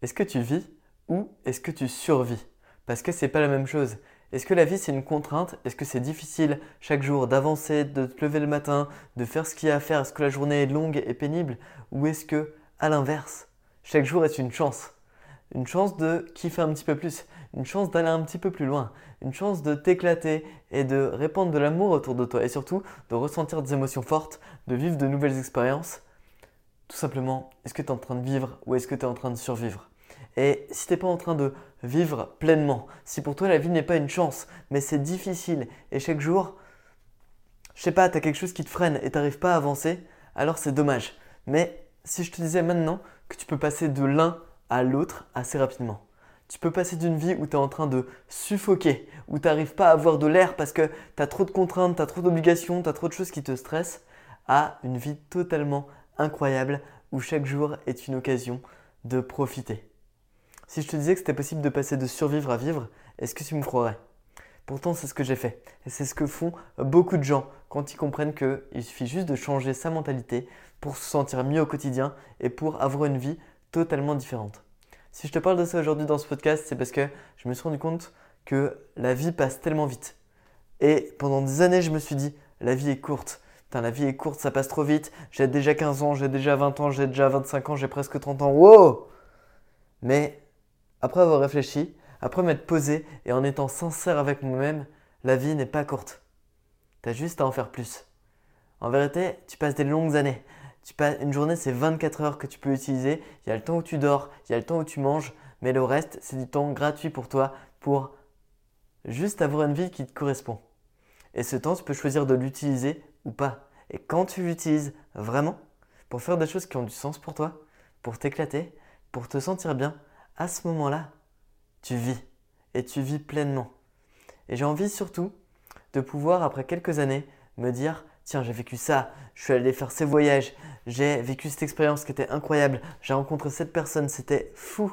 Est-ce que tu vis ou est-ce que tu survis? Parce que c'est pas la même chose. Est-ce que la vie c'est une contrainte? Est-ce que c'est difficile chaque jour d'avancer, de te lever le matin, de faire ce qu'il y a à faire Est-ce que la journée est longue et pénible? Ou est-ce que, à l'inverse, chaque jour est une chance? Une chance de kiffer un petit peu plus, une chance d'aller un petit peu plus loin, une chance de t'éclater et de répandre de l'amour autour de toi et surtout de ressentir des émotions fortes, de vivre de nouvelles expériences. Tout simplement, est-ce que tu es en train de vivre ou est-ce que tu es en train de survivre? Et si tu n'es pas en train de vivre pleinement, si pour toi la vie n'est pas une chance, mais c'est difficile et chaque jour, je sais pas, tu as quelque chose qui te freine et tu n'arrives pas à avancer, alors c'est dommage. Mais si je te disais maintenant que tu peux passer de l'un à l'autre assez rapidement, tu peux passer d'une vie où tu es en train de suffoquer, où tu pas à avoir de l'air parce que tu as trop de contraintes, tu as trop d'obligations, tu as trop de choses qui te stressent, à une vie totalement incroyable où chaque jour est une occasion de profiter. Si je te disais que c'était possible de passer de survivre à vivre, est-ce que tu me croirais? Pourtant, c'est ce que j'ai fait. Et c'est ce que font beaucoup de gens quand ils comprennent qu'il suffit juste de changer sa mentalité pour se sentir mieux au quotidien et pour avoir une vie totalement différente. Si je te parle de ça aujourd'hui dans ce podcast, c'est parce que je me suis rendu compte que la vie passe tellement vite. Et pendant des années, je me suis dit, la vie est courte. Putain, la vie est courte, ça passe trop vite. J'ai déjà 15 ans, j'ai déjà 20 ans, j'ai déjà 25 ans, j'ai presque 30 ans. Wow Mais après avoir réfléchi, après m'être posé et en étant sincère avec moi-même, la vie n'est pas courte. T'as juste à en faire plus. En vérité, tu passes des longues années. Tu passes, une journée, c'est 24 heures que tu peux utiliser. Il y a le temps où tu dors, il y a le temps où tu manges, mais le reste, c'est du temps gratuit pour toi pour juste avoir une vie qui te correspond. Et ce temps, tu peux choisir de l'utiliser ou pas. Et quand tu l'utilises vraiment pour faire des choses qui ont du sens pour toi, pour t'éclater, pour te sentir bien, à ce moment-là, tu vis. Et tu vis pleinement. Et j'ai envie surtout de pouvoir, après quelques années, me dire, tiens, j'ai vécu ça, je suis allé faire ces voyages, j'ai vécu cette expérience qui était incroyable, j'ai rencontré cette personne, c'était fou.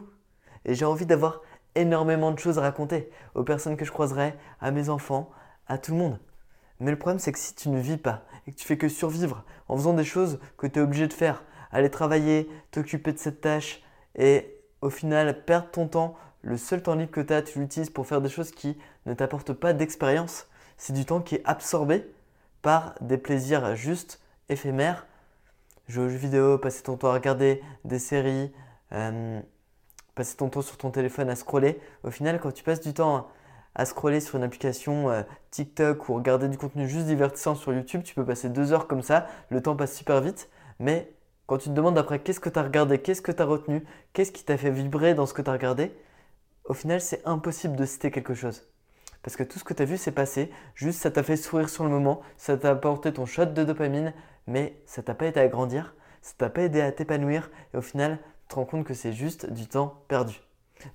Et j'ai envie d'avoir énormément de choses à raconter aux personnes que je croiserai, à mes enfants, à tout le monde. Mais le problème, c'est que si tu ne vis pas et que tu fais que survivre en faisant des choses que tu es obligé de faire, aller travailler, t'occuper de cette tâche et au final perdre ton temps, le seul temps libre que tu as, tu l'utilises pour faire des choses qui ne t'apportent pas d'expérience, c'est du temps qui est absorbé par des plaisirs juste éphémères. Jouer vidéo, passer ton temps à regarder des séries, euh, passer ton temps sur ton téléphone à scroller. Au final, quand tu passes du temps à scroller sur une application euh, TikTok ou regarder du contenu juste divertissant sur YouTube, tu peux passer deux heures comme ça, le temps passe super vite, mais quand tu te demandes après qu'est-ce que tu as regardé, qu'est-ce que tu as retenu, qu'est-ce qui t'a fait vibrer dans ce que tu as regardé, au final c'est impossible de citer quelque chose. Parce que tout ce que tu as vu s'est passé, juste ça t'a fait sourire sur le moment, ça t'a apporté ton shot de dopamine, mais ça t'a pas aidé à grandir, ça t'a pas aidé à t'épanouir, et au final tu te rends compte que c'est juste du temps perdu.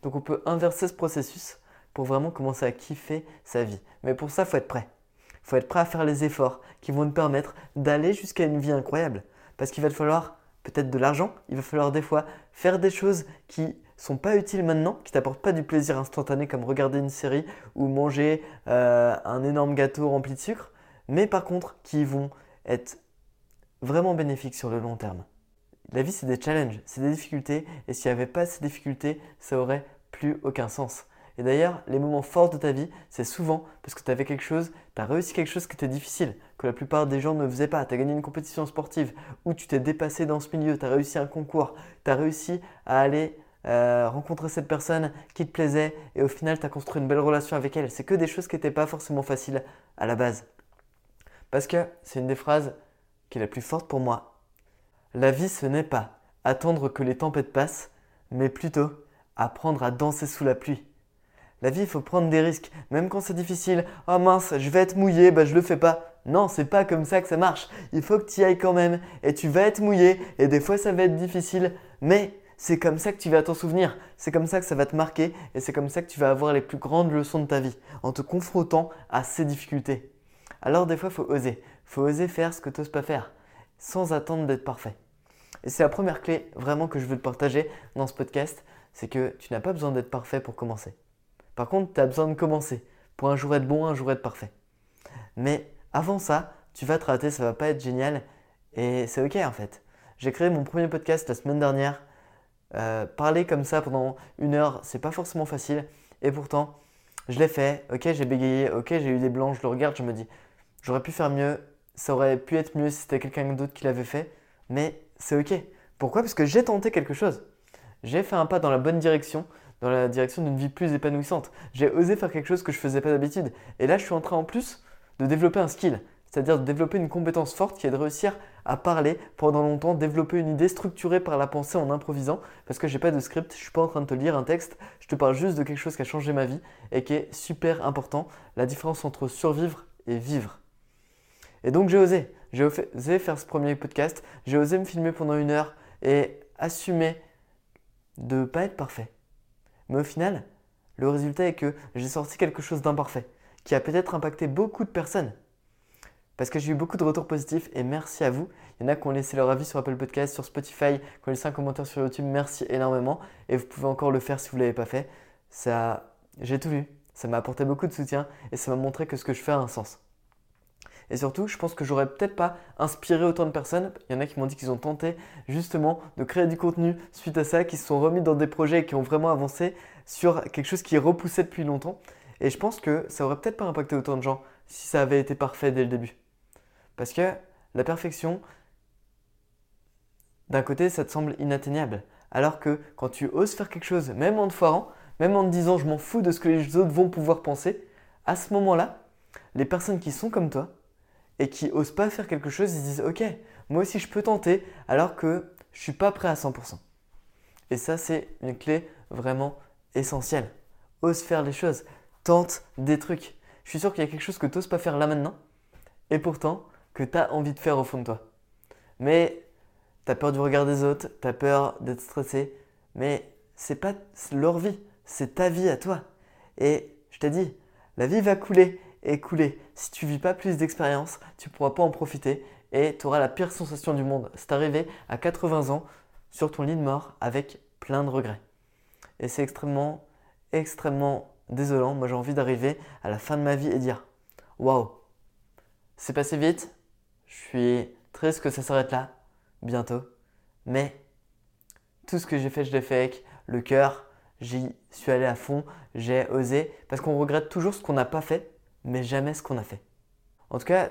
Donc on peut inverser ce processus pour vraiment commencer à kiffer sa vie. Mais pour ça, il faut être prêt. Il faut être prêt à faire les efforts qui vont te permettre d'aller jusqu'à une vie incroyable. Parce qu'il va te falloir peut-être de l'argent, il va falloir des fois faire des choses qui sont pas utiles maintenant, qui t'apportent pas du plaisir instantané comme regarder une série ou manger euh, un énorme gâteau rempli de sucre, mais par contre qui vont être vraiment bénéfiques sur le long terme. La vie, c'est des challenges, c'est des difficultés, et s'il n'y avait pas ces difficultés, ça aurait plus aucun sens. Et d'ailleurs, les moments forts de ta vie, c'est souvent parce que tu avais quelque chose, tu as réussi quelque chose qui était difficile, que la plupart des gens ne faisaient pas. Tu as gagné une compétition sportive, ou tu t'es dépassé dans ce milieu, tu as réussi un concours, tu as réussi à aller euh, rencontrer cette personne qui te plaisait, et au final, tu as construit une belle relation avec elle. C'est que des choses qui n'étaient pas forcément faciles à la base. Parce que c'est une des phrases qui est la plus forte pour moi. La vie, ce n'est pas attendre que les tempêtes passent, mais plutôt apprendre à danser sous la pluie. La vie, il faut prendre des risques, même quand c'est difficile. Oh mince, je vais être mouillé, bah je le fais pas. Non, c'est pas comme ça que ça marche. Il faut que tu y ailles quand même. Et tu vas être mouillé, et des fois ça va être difficile. Mais c'est comme ça que tu vas t'en souvenir. C'est comme ça que ça va te marquer. Et c'est comme ça que tu vas avoir les plus grandes leçons de ta vie, en te confrontant à ces difficultés. Alors des fois, il faut oser. Faut oser faire ce que tu n'oses pas faire, sans attendre d'être parfait. Et c'est la première clé vraiment que je veux te partager dans ce podcast, c'est que tu n'as pas besoin d'être parfait pour commencer. Par contre, tu as besoin de commencer pour un jour être bon, un jour être parfait. Mais avant ça, tu vas te rater, ça va pas être génial et c'est ok en fait. J'ai créé mon premier podcast la semaine dernière. Euh, parler comme ça pendant une heure, c'est pas forcément facile. Et pourtant, je l'ai fait. Ok, j'ai bégayé. Ok, j'ai eu des blancs. Je le regarde, je me dis, j'aurais pu faire mieux. Ça aurait pu être mieux si c'était quelqu'un d'autre qui l'avait fait. Mais c'est ok. Pourquoi? Parce que j'ai tenté quelque chose. J'ai fait un pas dans la bonne direction, dans la direction d'une vie plus épanouissante. J'ai osé faire quelque chose que je faisais pas d'habitude. Et là, je suis en train en plus de développer un skill c'est-à-dire de développer une compétence forte qui est de réussir à parler pendant longtemps, développer une idée structurée par la pensée en improvisant, parce que j'ai pas de script, je suis pas en train de te lire un texte, je te parle juste de quelque chose qui a changé ma vie et qui est super important, la différence entre survivre et vivre. Et donc j'ai osé, j'ai osé faire ce premier podcast, j'ai osé me filmer pendant une heure et assumer de ne pas être parfait. Mais au final, le résultat est que j'ai sorti quelque chose d'imparfait, qui a peut-être impacté beaucoup de personnes parce que j'ai eu beaucoup de retours positifs et merci à vous. Il y en a qui ont laissé leur avis sur Apple Podcast, sur Spotify, qui ont laissé un commentaire sur YouTube. Merci énormément et vous pouvez encore le faire si vous ne l'avez pas fait. Ça, j'ai tout lu. Ça m'a apporté beaucoup de soutien et ça m'a montré que ce que je fais a un sens. Et surtout, je pense que j'aurais peut-être pas inspiré autant de personnes. Il y en a qui m'ont dit qu'ils ont tenté justement de créer du contenu suite à ça, qui se sont remis dans des projets et qui ont vraiment avancé sur quelque chose qui est repoussé depuis longtemps. Et je pense que ça aurait peut-être pas impacté autant de gens si ça avait été parfait dès le début. Parce que la perfection, d'un côté, ça te semble inatteignable. Alors que quand tu oses faire quelque chose, même en te foirant, même en te disant je m'en fous de ce que les autres vont pouvoir penser, à ce moment-là, les personnes qui sont comme toi et qui osent pas faire quelque chose, ils disent ok, moi aussi je peux tenter alors que je suis pas prêt à 100%. Et ça, c'est une clé vraiment essentielle. Ose faire les choses, tente des trucs. Je suis sûr qu'il y a quelque chose que tu n'oses pas faire là maintenant, et pourtant, que tu as envie de faire au fond de toi. Mais tu as peur du regard des autres, tu as peur d'être stressé, mais c'est pas leur vie, c'est ta vie à toi. Et je t'ai dit, la vie va couler et couler. Si tu vis pas plus d'expérience, tu pourras pas en profiter et tu auras la pire sensation du monde. C'est arrivé à 80 ans sur ton lit de mort avec plein de regrets. Et c'est extrêmement, extrêmement désolant. Moi j'ai envie d'arriver à la fin de ma vie et dire Waouh, c'est passé vite, je suis triste que ça s'arrête là, bientôt. Mais tout ce que j'ai fait, je l'ai fait avec le cœur. J'y suis allé à fond, j'ai osé. Parce qu'on regrette toujours ce qu'on n'a pas fait, mais jamais ce qu'on a fait. En tout cas,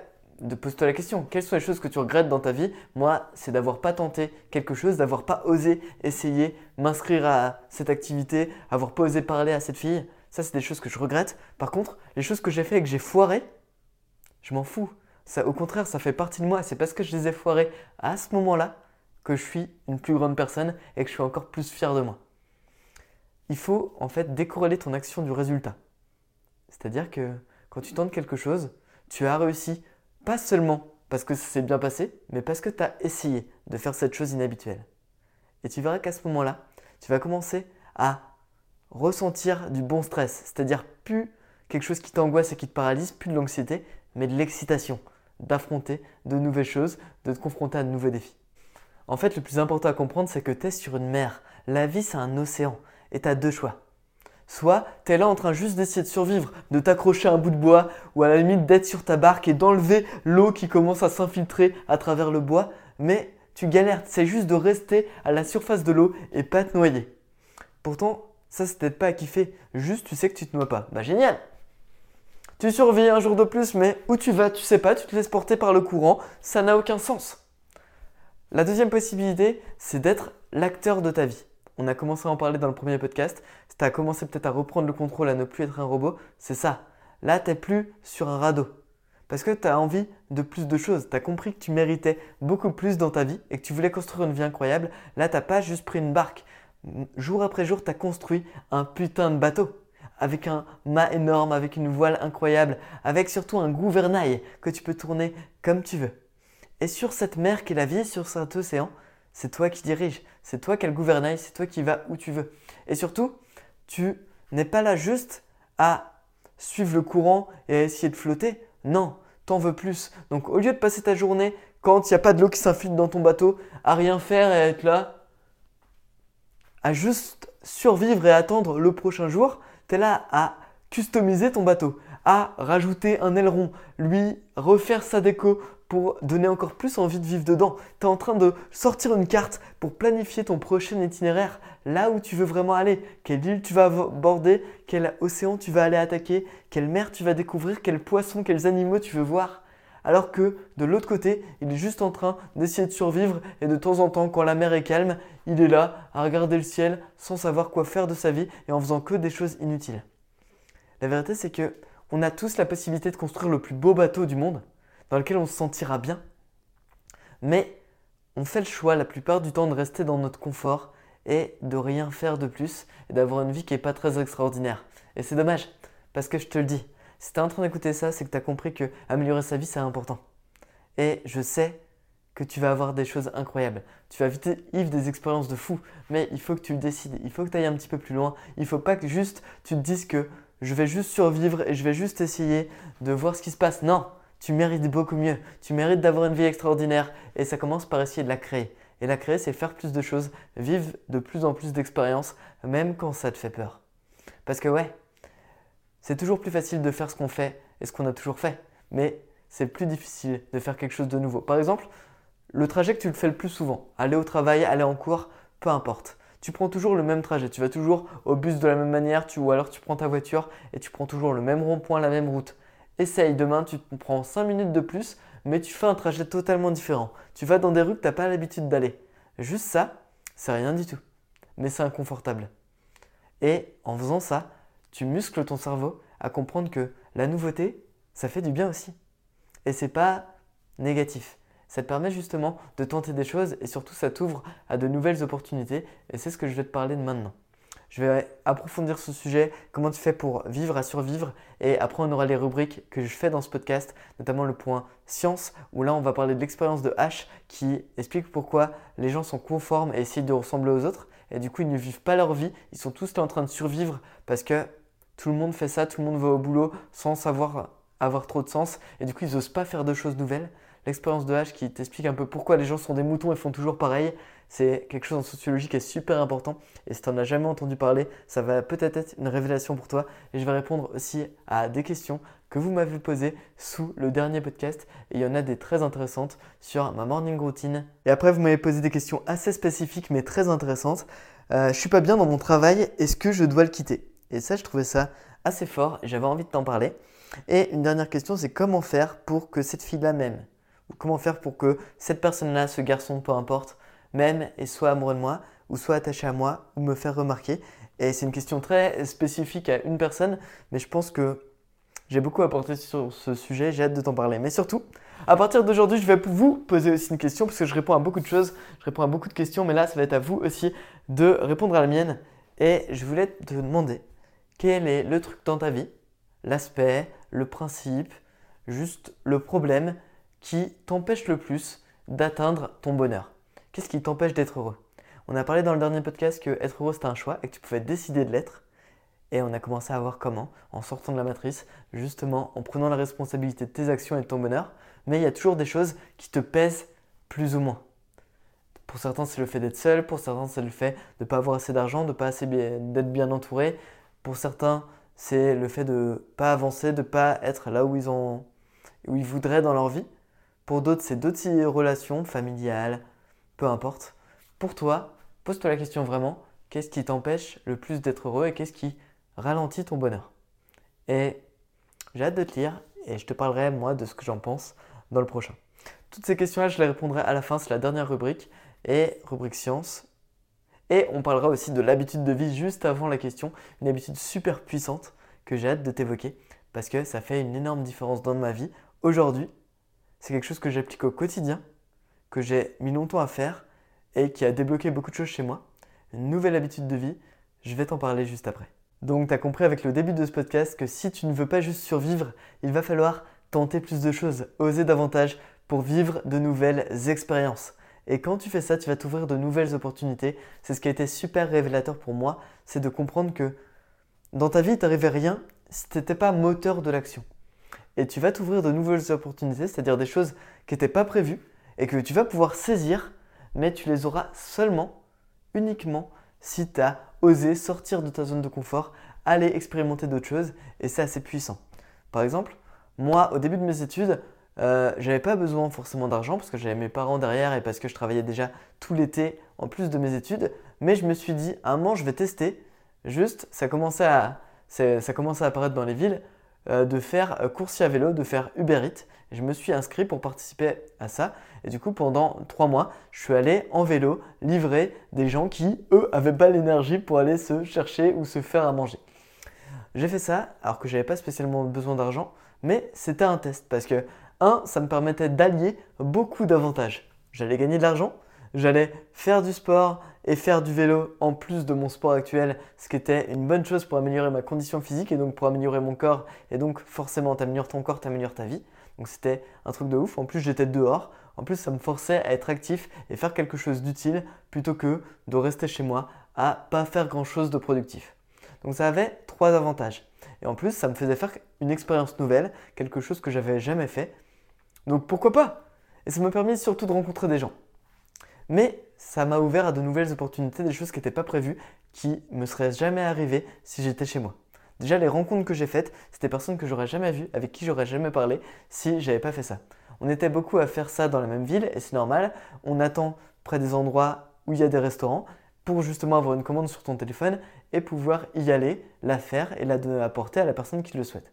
pose-toi la question, quelles sont les choses que tu regrettes dans ta vie? Moi, c'est d'avoir pas tenté quelque chose, d'avoir pas osé essayer, m'inscrire à cette activité, avoir pas osé parler à cette fille. Ça, c'est des choses que je regrette. Par contre, les choses que j'ai fait et que j'ai foiré, je m'en fous au contraire, ça fait partie de moi. C'est parce que je les ai foirés à ce moment-là que je suis une plus grande personne et que je suis encore plus fier de moi. Il faut en fait décorréler ton action du résultat. C'est-à-dire que quand tu tentes quelque chose, tu as réussi pas seulement parce que ça s'est bien passé, mais parce que tu as essayé de faire cette chose inhabituelle. Et tu verras qu'à ce moment-là, tu vas commencer à ressentir du bon stress, c'est-à-dire plus quelque chose qui t'angoisse et qui te paralyse, plus de l'anxiété, mais de l'excitation, d'affronter de nouvelles choses, de te confronter à de nouveaux défis. En fait, le plus important à comprendre, c'est que tu es sur une mer. La vie, c'est un océan. Et tu as deux choix. Soit tu es là en train juste d'essayer de survivre, de t'accrocher à un bout de bois, ou à la limite d'être sur ta barque et d'enlever l'eau qui commence à s'infiltrer à travers le bois, mais tu galères, c'est juste de rester à la surface de l'eau et pas te noyer. Pourtant, ça c'est peut-être pas à kiffer, juste tu sais que tu te noies pas. Bah génial tu survis un jour de plus, mais où tu vas, tu sais pas, tu te laisses porter par le courant, ça n'a aucun sens. La deuxième possibilité, c'est d'être l'acteur de ta vie. On a commencé à en parler dans le premier podcast. Tu as commencé peut-être à reprendre le contrôle, à ne plus être un robot. C'est ça. Là, tu n'es plus sur un radeau. Parce que tu as envie de plus de choses. Tu as compris que tu méritais beaucoup plus dans ta vie et que tu voulais construire une vie incroyable. Là, tu n'as pas juste pris une barque. Jour après jour, tu as construit un putain de bateau avec un mât énorme, avec une voile incroyable, avec surtout un gouvernail que tu peux tourner comme tu veux. Et sur cette mer qu'est la vie, sur cet océan, c'est toi qui diriges, c'est toi qui as le gouvernail, c'est toi qui vas où tu veux. Et surtout, tu n'es pas là juste à suivre le courant et à essayer de flotter. Non, t'en veux plus. Donc au lieu de passer ta journée quand il n'y a pas de l'eau qui s'infiltre dans ton bateau, à rien faire et à être là, à juste survivre et attendre le prochain jour, tu es là à customiser ton bateau, à rajouter un aileron, lui refaire sa déco pour donner encore plus envie de vivre dedans. Tu es en train de sortir une carte pour planifier ton prochain itinéraire, là où tu veux vraiment aller, quelle île tu vas aborder, quel océan tu vas aller attaquer, quelle mer tu vas découvrir, quels poissons, quels animaux tu veux voir. Alors que de l'autre côté, il est juste en train d'essayer de survivre et de temps en temps, quand la mer est calme, il est là à regarder le ciel sans savoir quoi faire de sa vie et en faisant que des choses inutiles. La vérité, c'est que on a tous la possibilité de construire le plus beau bateau du monde, dans lequel on se sentira bien. Mais on fait le choix la plupart du temps de rester dans notre confort et de rien faire de plus et d'avoir une vie qui n'est pas très extraordinaire. Et c'est dommage, parce que je te le dis, si tu es en train d'écouter ça, c'est que tu as compris que améliorer sa vie, c'est important. Et je sais que tu vas avoir des choses incroyables. Tu vas vivre des expériences de fou, mais il faut que tu le décides, il faut que tu ailles un petit peu plus loin. Il faut pas que juste tu te dises que je vais juste survivre et je vais juste essayer de voir ce qui se passe. Non, tu mérites beaucoup mieux. Tu mérites d'avoir une vie extraordinaire et ça commence par essayer de la créer. Et la créer, c'est faire plus de choses, vivre de plus en plus d'expériences, même quand ça te fait peur. Parce que ouais, c'est toujours plus facile de faire ce qu'on fait et ce qu'on a toujours fait, mais c'est plus difficile de faire quelque chose de nouveau. Par exemple, le trajet que tu le fais le plus souvent, aller au travail, aller en cours, peu importe tu prends toujours le même trajet. Tu vas toujours au bus de la même manière, ou alors tu prends ta voiture et tu prends toujours le même rond-point, la même route. Essaye, demain tu prends 5 minutes de plus, mais tu fais un trajet totalement différent. Tu vas dans des rues que tu n'as pas l'habitude d'aller. Juste ça, c'est rien du tout. Mais c'est inconfortable. Et en faisant ça, tu muscles ton cerveau à comprendre que la nouveauté, ça fait du bien aussi. Et c'est pas négatif ça te permet justement de tenter des choses et surtout ça t'ouvre à de nouvelles opportunités et c'est ce que je vais te parler de maintenant. Je vais approfondir ce sujet, comment tu fais pour vivre à survivre? Et après on aura les rubriques que je fais dans ce podcast, notamment le point science où là on va parler de l'expérience de H qui explique pourquoi les gens sont conformes et essayent de ressembler aux autres. Et du coup ils ne vivent pas leur vie, ils sont tous en train de survivre parce que tout le monde fait ça, tout le monde va au boulot sans savoir avoir trop de sens. Et du coup ils n'osent pas faire de choses nouvelles l'expérience de H qui t'explique un peu pourquoi les gens sont des moutons et font toujours pareil. C'est quelque chose en sociologie qui est super important. Et si tu n'en as jamais entendu parler, ça va peut-être être une révélation pour toi. Et je vais répondre aussi à des questions que vous m'avez posées sous le dernier podcast. Et il y en a des très intéressantes sur ma morning routine. Et après, vous m'avez posé des questions assez spécifiques mais très intéressantes. Euh, je suis pas bien dans mon travail, est-ce que je dois le quitter? Et ça, je trouvais ça assez fort et j'avais envie de t'en parler. Et une dernière question, c'est comment faire pour que cette fille-là m'aime? Comment faire pour que cette personne-là, ce garçon, peu importe, m'aime et soit amoureux de moi, ou soit attaché à moi, ou me faire remarquer. Et c'est une question très spécifique à une personne, mais je pense que j'ai beaucoup apporté sur ce sujet, j'ai hâte de t'en parler. Mais surtout, à partir d'aujourd'hui, je vais vous poser aussi une question, parce que je réponds à beaucoup de choses, je réponds à beaucoup de questions, mais là, ça va être à vous aussi de répondre à la mienne. Et je voulais te demander, quel est le truc dans ta vie, l'aspect, le principe, juste le problème qui t'empêche le plus d'atteindre ton bonheur Qu'est-ce qui t'empêche d'être heureux? On a parlé dans le dernier podcast que être heureux c'était un choix et que tu pouvais décider de l'être. Et on a commencé à voir comment, en sortant de la matrice, justement en prenant la responsabilité de tes actions et de ton bonheur. Mais il y a toujours des choses qui te pèsent plus ou moins. Pour certains, c'est le fait d'être seul. Pour certains, c'est le fait de ne pas avoir assez d'argent, de pas assez d'être bien entouré. Pour certains, c'est le fait de ne pas avancer, de ne pas être là où ils, ont, où ils voudraient dans leur vie. Pour d'autres, c'est d'autres relations familiales, peu importe. Pour toi, pose-toi la question vraiment, qu'est-ce qui t'empêche le plus d'être heureux et qu'est-ce qui ralentit ton bonheur? Et j'ai hâte de te lire et je te parlerai moi de ce que j'en pense dans le prochain. Toutes ces questions-là, je les répondrai à la fin, c'est la dernière rubrique et rubrique science. Et on parlera aussi de l'habitude de vie juste avant la question, une habitude super puissante que j'ai hâte de t'évoquer parce que ça fait une énorme différence dans ma vie aujourd'hui c'est quelque chose que j'applique au quotidien, que j'ai mis longtemps à faire et qui a débloqué beaucoup de choses chez moi. Une nouvelle habitude de vie, je vais t'en parler juste après. Donc tu as compris avec le début de ce podcast que si tu ne veux pas juste survivre, il va falloir tenter plus de choses, oser davantage pour vivre de nouvelles expériences. Et quand tu fais ça, tu vas t'ouvrir de nouvelles opportunités. C'est ce qui a été super révélateur pour moi, c'est de comprendre que dans ta vie, il t'arrivait rien si tu n'étais pas moteur de l'action et tu vas t'ouvrir de nouvelles opportunités, c'est-à-dire des choses qui n'étaient pas prévues et que tu vas pouvoir saisir, mais tu les auras seulement, uniquement, si tu as osé sortir de ta zone de confort, aller expérimenter d'autres choses et c'est assez puissant. Par exemple, moi, au début de mes études, Euh, j'avais pas besoin forcément d'argent parce que j'avais mes parents derrière et parce que je travaillais déjà tout l'été en plus de mes études. Mais je me suis dit, à un moment, je vais tester. Juste, ça commençait à, ça commençait à apparaître dans les villes de faire euh, coursier à vélo, de faire Uber Eats. je me suis inscrit pour participer à ça. Et du coup, pendant trois mois, je suis allé en vélo livrer des gens qui, eux, n'avaient pas l'énergie pour aller se chercher ou se faire à manger. J'ai fait ça alors que j'avais pas spécialement besoin d'argent, mais c'était un test parce que, un, ça me permettait d'allier beaucoup d'avantages. J'allais gagner de l'argent, j'allais faire du sport et faire du vélo en plus de mon sport actuel, ce qui était une bonne chose pour améliorer ma condition physique et donc pour améliorer mon corps. Et donc forcément, t'améliores ton corps, t'améliores ta vie. Donc c'était un truc de ouf. En plus, j'étais dehors. En plus, ça me forçait à être actif et faire quelque chose d'utile plutôt que de rester chez moi à pas faire grand chose de productif. Donc ça avait trois avantages. Et en plus, ça me faisait faire une expérience nouvelle, quelque chose que j'avais jamais fait. Donc pourquoi pas? Et ça m'a permis surtout de rencontrer des gens. Mais ça m'a ouvert à de nouvelles opportunités, des choses qui n'étaient pas prévues, qui me seraient jamais arrivées si j'étais chez moi. Déjà, les rencontres que j'ai faites, c'était des personnes que j'aurais jamais vues, avec qui j'aurais jamais parlé si j'avais pas fait ça. On était beaucoup à faire ça dans la même ville et c'est normal. On attend près des endroits où il y a des restaurants pour justement avoir une commande sur ton téléphone et pouvoir y aller, la faire et la apporter à la personne qui le souhaite.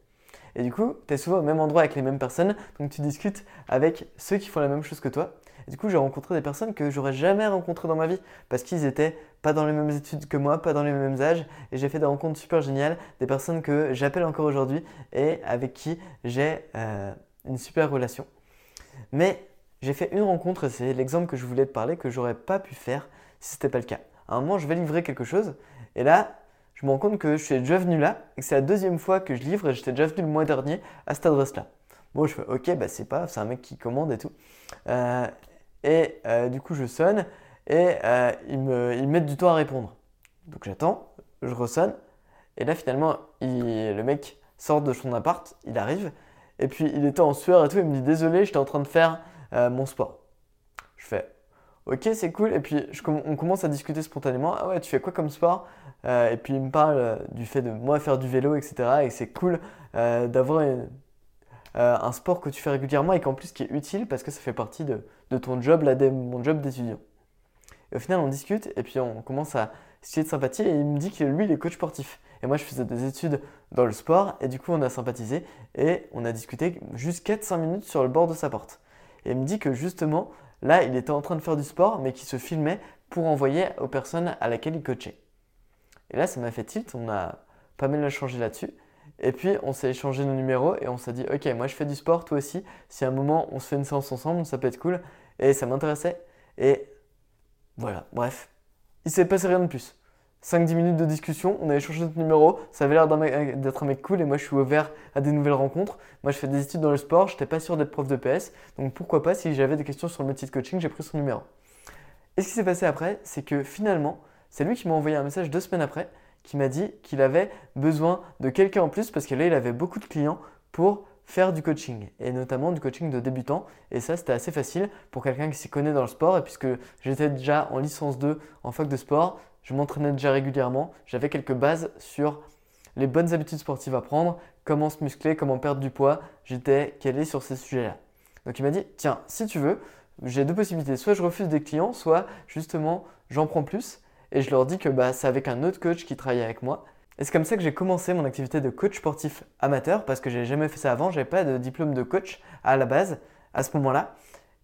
Et du coup, tu es souvent au même endroit avec les mêmes personnes, donc tu discutes avec ceux qui font la même chose que toi du coup, j'ai rencontré des personnes que j'aurais jamais rencontrées dans ma vie parce qu'ils étaient pas dans les mêmes études que moi, pas dans les mêmes âges. Et j'ai fait des rencontres super géniales, des personnes que j'appelle encore aujourd'hui et avec qui j'ai euh, une super relation. Mais j'ai fait une rencontre et c'est l'exemple que je voulais te parler que j'aurais pas pu faire si c'était pas le cas. À un moment, je vais livrer quelque chose et là, je me rends compte que je suis déjà venu là et que c'est la deuxième fois que je livre et j'étais déjà venu le mois dernier à cette adresse-là. Bon, je fais ok, bah c'est pas, c'est un mec qui commande et tout. Euh, et euh, du coup, je sonne et euh, ils, me, ils mettent du temps à répondre. Donc j'attends, je ressonne. Et là, finalement, le mec sort de son appart, il arrive. Et puis, il était en sueur et tout. Il me dit Désolé, j'étais en train de faire euh, mon sport. Je fais Ok, c'est cool. Et puis, on commence à discuter spontanément. Ah ouais, tu fais quoi comme sport? Et puis, il me parle du fait de moi faire du vélo, etc. Et c'est cool d'avoir un sport que tu fais régulièrement et qu'en plus qui est utile parce que ça fait partie de, ton job, là, de mon job d'étudiant. Et au final, on discute et puis on commence à essayer de sympathie et il me dit que lui, il est coach sportif. Et moi, je faisais des études dans le sport et du coup, on a sympathisé et on a discuté juste 4-5 minutes sur le bord de sa porte. Et il me dit que justement, là, il était en train de faire du sport mais qu'il se filmait pour envoyer aux personnes à laquelle il coachait. Et là, ça m'a fait tilt, on a pas mal changé là-dessus. Et puis, on s'est échangé nos numéros et on s'est dit, ok, moi je fais du sport, toi aussi. Si à un moment on se fait une séance ensemble, ça peut être cool. Et ça m'intéressait. Et voilà, bref. Il s'est passé rien de plus. 5-10 minutes de discussion, on a échangé notre numéro, ça avait l'air d'être un mec cool et moi je suis ouvert à des nouvelles rencontres. Moi je fais des études dans le sport, je n'étais pas sûr d'être prof de PS, donc pourquoi pas si j'avais des questions sur le métier de coaching, j'ai pris son numéro. Et ce qui s'est passé après, c'est que finalement, c'est lui qui m'a envoyé un message deux semaines après qui m'a dit qu'il avait besoin de quelqu'un en plus parce que là, il avait beaucoup de clients pour faire du coaching et notamment du coaching de débutants. Et ça, c'était assez facile pour quelqu'un qui s'y connaît dans le sport. Et puisque j'étais déjà en licence 2 en fac de sport, je m'entraînais déjà régulièrement. J'avais quelques bases sur les bonnes habitudes sportives à prendre, comment se muscler, comment perdre du poids. J'étais calé sur ces sujets-là. Donc il m'a dit, tiens, si tu veux, j'ai deux possibilités. Soit je refuse des clients, soit justement j'en prends plus et je leur dis que bah, c'est avec un autre coach qui travaille avec moi. Et c'est comme ça que j'ai commencé mon activité de coach sportif amateur parce que j'ai jamais fait ça avant, j'avais pas de diplôme de coach à la base à ce moment-là.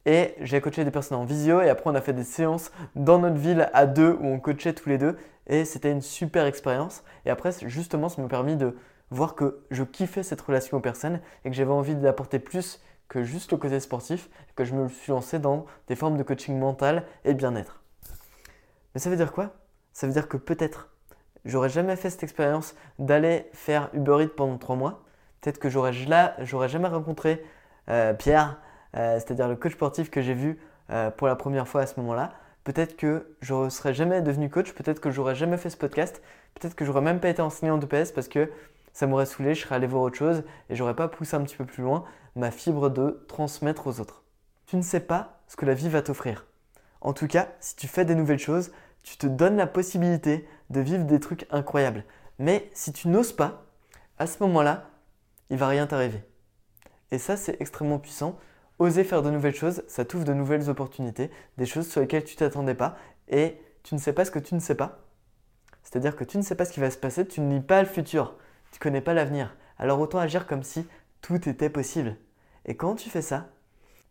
Et j'ai coaché des personnes en visio et après on a fait des séances dans notre ville à deux où on coachait tous les deux et c'était une super expérience. Et après justement ça m'a permis de voir que je kiffais cette relation aux personnes et que j'avais envie d'apporter plus que juste le côté sportif, que je me suis lancé dans des formes de coaching mental et bien-être. Mais ça veut dire quoi? Ça veut dire que peut-être j'aurais jamais fait cette expérience d'aller faire Uber Eats pendant trois mois. Peut-être que j'aurais, j'aurais jamais rencontré euh, Pierre, euh, c'est-à-dire le coach sportif que j'ai vu euh, pour la première fois à ce moment-là. Peut-être que je ne serais jamais devenu coach, peut-être que j'aurais jamais fait ce podcast, peut-être que j'aurais même pas été enseignant de PS parce que ça m'aurait saoulé, je serais allé voir autre chose et j'aurais pas poussé un petit peu plus loin ma fibre de transmettre aux autres. Tu ne sais pas ce que la vie va t'offrir. En tout cas, si tu fais des nouvelles choses, tu te donnes la possibilité de vivre des trucs incroyables. Mais si tu n'oses pas, à ce moment-là, il va rien t'arriver. Et ça, c'est extrêmement puissant. oser faire de nouvelles choses, ça t'ouvre de nouvelles opportunités, des choses sur lesquelles tu t'attendais pas et tu ne sais pas ce que tu ne sais pas. C'est-à-dire que tu ne sais pas ce qui va se passer, tu ne lis pas le futur, tu ne connais pas l'avenir. Alors autant agir comme si tout était possible. Et quand tu fais ça,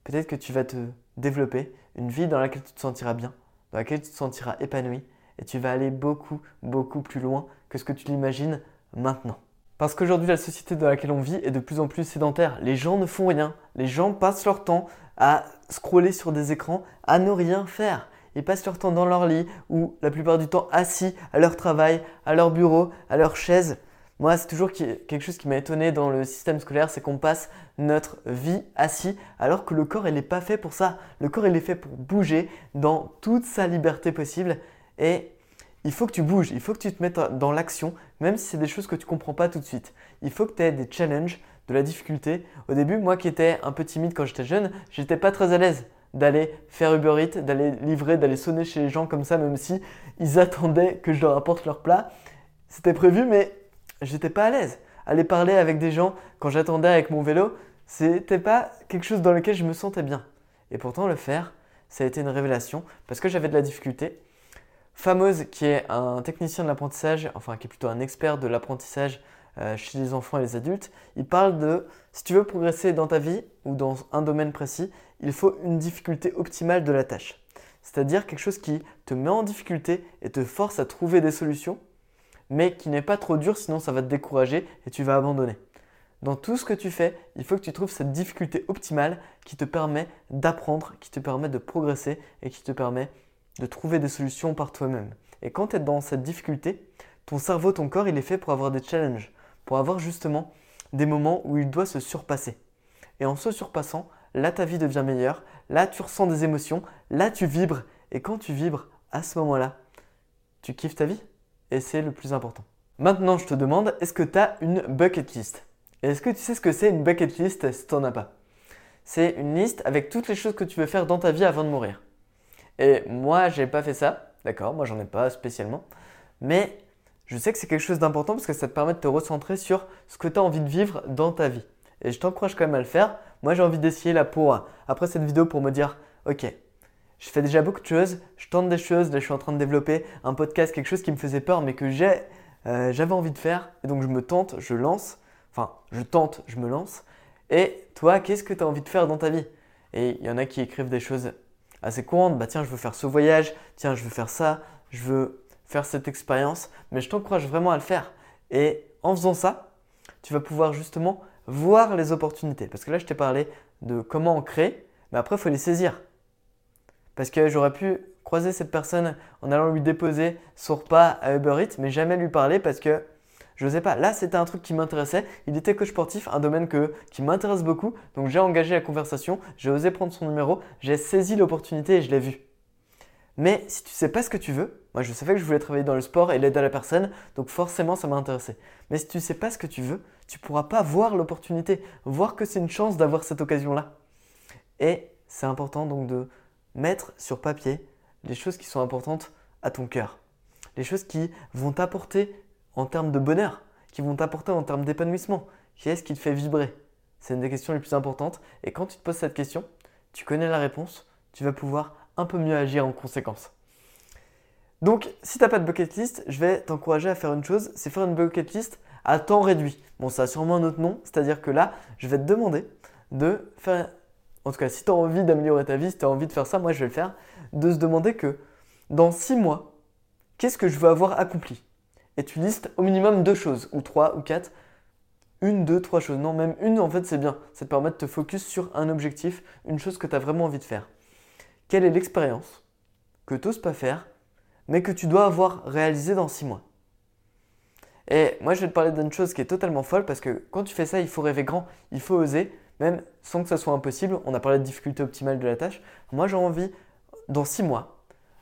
peut-être que tu vas te développer une vie dans laquelle tu te sentiras bien, dans laquelle tu te sentiras épanoui et tu vas aller beaucoup, beaucoup plus loin que ce que tu l'imagines maintenant. Parce qu'aujourd'hui, la société dans laquelle on vit est de plus en plus sédentaire. Les gens ne font rien. Les gens passent leur temps à scroller sur des écrans, à ne rien faire. Ils passent leur temps dans leur lit ou la plupart du temps assis à leur travail, à leur bureau, à leur chaise. Moi, c'est toujours quelque chose qui m'a étonné dans le système scolaire, c'est qu'on passe notre vie assis alors que le corps, il n'est pas fait pour ça. Le corps, il est fait pour bouger dans toute sa liberté possible. Et il faut que tu bouges, il faut que tu te mettes dans l'action, même si c'est des choses que tu comprends pas tout de suite. Il faut que tu aies des challenges, de la difficulté. Au début, moi qui étais un peu timide quand j'étais jeune, j'étais pas très à l'aise d'aller faire Uber Eats, d'aller livrer, d'aller sonner chez les gens comme ça, même si ils attendaient que je leur apporte leur plat. C'était prévu, mais j'étais pas à l'aise. Aller parler avec des gens quand j'attendais avec mon vélo, c'était pas quelque chose dans lequel je me sentais bien. Et pourtant, le faire, ça a été une révélation parce que j'avais de la difficulté. Fameuse, qui est un technicien de l'apprentissage, enfin qui est plutôt un expert de l'apprentissage euh, chez les enfants et les adultes, il parle de si tu veux progresser dans ta vie ou dans un domaine précis, il faut une difficulté optimale de la tâche. C'est-à-dire quelque chose qui te met en difficulté et te force à trouver des solutions mais qui n'est pas trop dur, sinon ça va te décourager et tu vas abandonner. Dans tout ce que tu fais, il faut que tu trouves cette difficulté optimale qui te permet d'apprendre, qui te permet de progresser et qui te permet de trouver des solutions par toi-même. Et quand tu es dans cette difficulté, ton cerveau, ton corps, il est fait pour avoir des challenges, pour avoir justement des moments où il doit se surpasser. Et en se surpassant, là ta vie devient meilleure, là tu ressens des émotions, là tu vibres. Et quand tu vibres, à ce moment-là, tu kiffes ta vie? Et c'est le plus important. Maintenant, je te demande, est-ce que tu as une bucket list? Est-ce que tu sais ce que c'est une bucket list? Si tu n'en as pas C'est une liste avec toutes les choses que tu veux faire dans ta vie avant de mourir. Et moi, j'ai pas fait ça, d'accord? Moi, j'en ai pas spécialement. Mais je sais que c'est quelque chose d'important parce que ça te permet de te recentrer sur ce que tu as envie de vivre dans ta vie. Et je t'encourage quand même à le faire. Moi, j'ai envie d'essayer là pour, après cette vidéo, pour me dire, ok, je fais déjà beaucoup de choses, je tente des choses, là je suis en train de développer un podcast, quelque chose qui me faisait peur mais que euh, j'avais envie de faire. Et donc je me tente, je lance, enfin je tente, je me lance. Et toi, qu'est-ce que tu as envie de faire dans ta vie? Et il y en a qui écrivent des choses assez courantes, bah tiens je veux faire ce voyage, tiens je veux faire ça, je veux faire cette expérience, mais je t'encourage vraiment à le faire. Et en faisant ça, tu vas pouvoir justement voir les opportunités. Parce que là je t'ai parlé de comment en créer, mais après il faut les saisir. Parce que j'aurais pu croiser cette personne en allant lui déposer son repas à Uber Eats, mais jamais lui parler parce que je ne sais pas. Là, c'était un truc qui m'intéressait. Il était coach sportif, un domaine que, qui m'intéresse beaucoup. Donc j'ai engagé la conversation, j'ai osé prendre son numéro, j'ai saisi l'opportunité et je l'ai vu. Mais si tu ne sais pas ce que tu veux, moi je savais que je voulais travailler dans le sport et l'aide à la personne, donc forcément ça m'a intéressé. Mais si tu ne sais pas ce que tu veux, tu ne pourras pas voir l'opportunité, voir que c'est une chance d'avoir cette occasion-là. Et c'est important donc de mettre sur papier les choses qui sont importantes à ton cœur. Les choses qui vont t'apporter en termes de bonheur, qui vont t'apporter en termes d'épanouissement. Qui est-ce qui te fait vibrer? C'est une des questions les plus importantes. Et quand tu te poses cette question, tu connais la réponse, tu vas pouvoir un peu mieux agir en conséquence. Donc, si tu n'as pas de bucket list, je vais t'encourager à faire une chose, c'est faire une bucket list à temps réduit. Bon, ça a sûrement un autre nom, c'est-à-dire que là, je vais te demander de faire en tout cas, si tu as envie d'améliorer ta vie, si tu as envie de faire ça, moi je vais le faire, de se demander que dans 6 mois, qu'est-ce que je veux avoir accompli? Et tu listes au minimum deux choses, ou trois, ou quatre. Une, deux, trois choses. Non, même une, en fait, c'est bien. Ça te permet de te focus sur un objectif, une chose que tu as vraiment envie de faire. Quelle est l'expérience que tu n'oses pas faire, mais que tu dois avoir réalisée dans 6 mois? Et moi, je vais te parler d'une chose qui est totalement folle, parce que quand tu fais ça, il faut rêver grand, il faut oser même sans que ça soit impossible. On a parlé de difficulté optimale de la tâche. Moi, j'ai envie, dans six mois,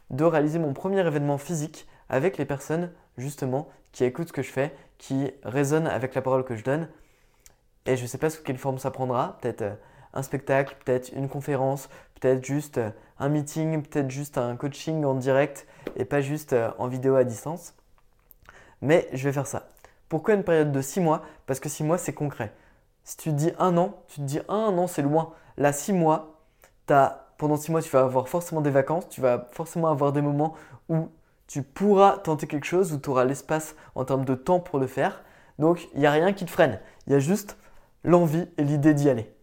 de réaliser mon premier événement physique avec les personnes, justement, qui écoutent ce que je fais, qui résonnent avec la parole que je donne. Et je ne sais pas sous quelle forme ça prendra. Peut-être euh, un spectacle, peut-être une conférence, peut-être juste euh, un meeting, peut-être juste un coaching en direct et pas juste euh, en vidéo à distance. Mais je vais faire ça. Pourquoi une période de six mois? Parce que six mois, c'est concret. Si tu te dis un an, tu te dis un an, c'est loin. Là, six mois, pendant six mois, tu vas avoir forcément des vacances, tu vas forcément avoir des moments où tu pourras tenter quelque chose, où tu auras l'espace en termes de temps pour le faire. Donc, il n'y a rien qui te freine. Il y a juste l'envie et l'idée d'y aller.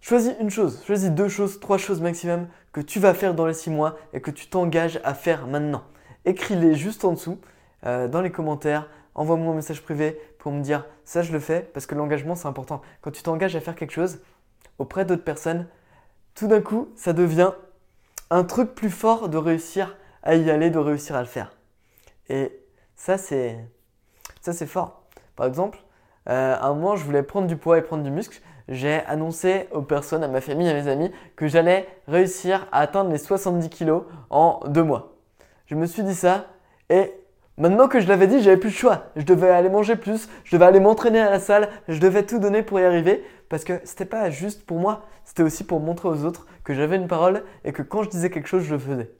Choisis une chose, choisis deux choses, trois choses maximum que tu vas faire dans les six mois et que tu t'engages à faire maintenant. Écris-les juste en dessous, euh, dans les commentaires, envoie-moi un message privé me dire ça je le fais parce que l'engagement c'est important. Quand tu t'engages à faire quelque chose auprès d'autres personnes, tout d'un coup ça devient un truc plus fort de réussir à y aller, de réussir à le faire. Et ça c'est ça c'est fort. Par exemple, euh, un moment je voulais prendre du poids et prendre du muscle j'ai annoncé aux personnes, à ma famille, à mes amis, que j'allais réussir à atteindre les 70 kilos en deux mois. Je me suis dit ça et maintenant que je l'avais dit, j'avais plus le choix. Je devais aller manger plus, je devais aller m'entraîner à la salle, je devais tout donner pour y arriver parce que c'était pas juste pour moi, c'était aussi pour montrer aux autres que j'avais une parole et que quand je disais quelque chose, je le faisais.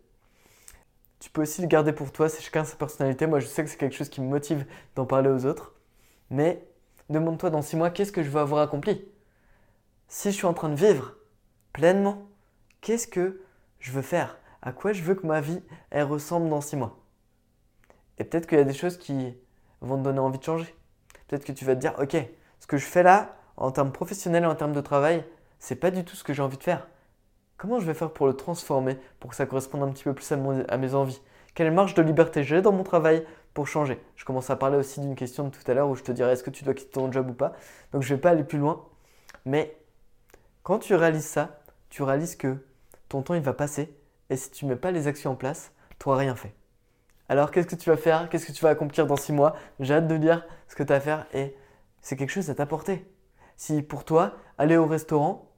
Tu peux aussi le garder pour toi, c'est chacun sa personnalité. Moi, je sais que c'est quelque chose qui me motive d'en parler aux autres. Mais demande-toi dans six mois, qu'est-ce que je veux avoir accompli? Si je suis en train de vivre pleinement, qu'est-ce que je veux faire? À quoi je veux que ma vie ressemble dans six mois? Et peut-être qu'il y a des choses qui vont te donner envie de changer. Peut-être que tu vas te dire, ok, ce que je fais là, en termes professionnels et en termes de travail, c'est pas du tout ce que j'ai envie de faire. Comment je vais faire pour le transformer, pour que ça corresponde un petit peu plus à, mes envies? Quelle marge de liberté j'ai dans mon travail pour changer? Je commence à parler aussi d'une question de tout à l'heure où je te dirais est-ce que tu dois quitter ton job ou pas? Donc je vais pas aller plus loin, mais quand tu réalises ça, tu réalises que ton temps il va passer et si tu ne mets pas les actions en place, tu n'auras rien fait. Alors qu'est-ce que tu vas faire? Qu'est-ce que tu vas accomplir dans six mois? J'ai hâte de lire ce que tu as à faire et c'est quelque chose à t'apporter. Si pour toi, aller au restaurant,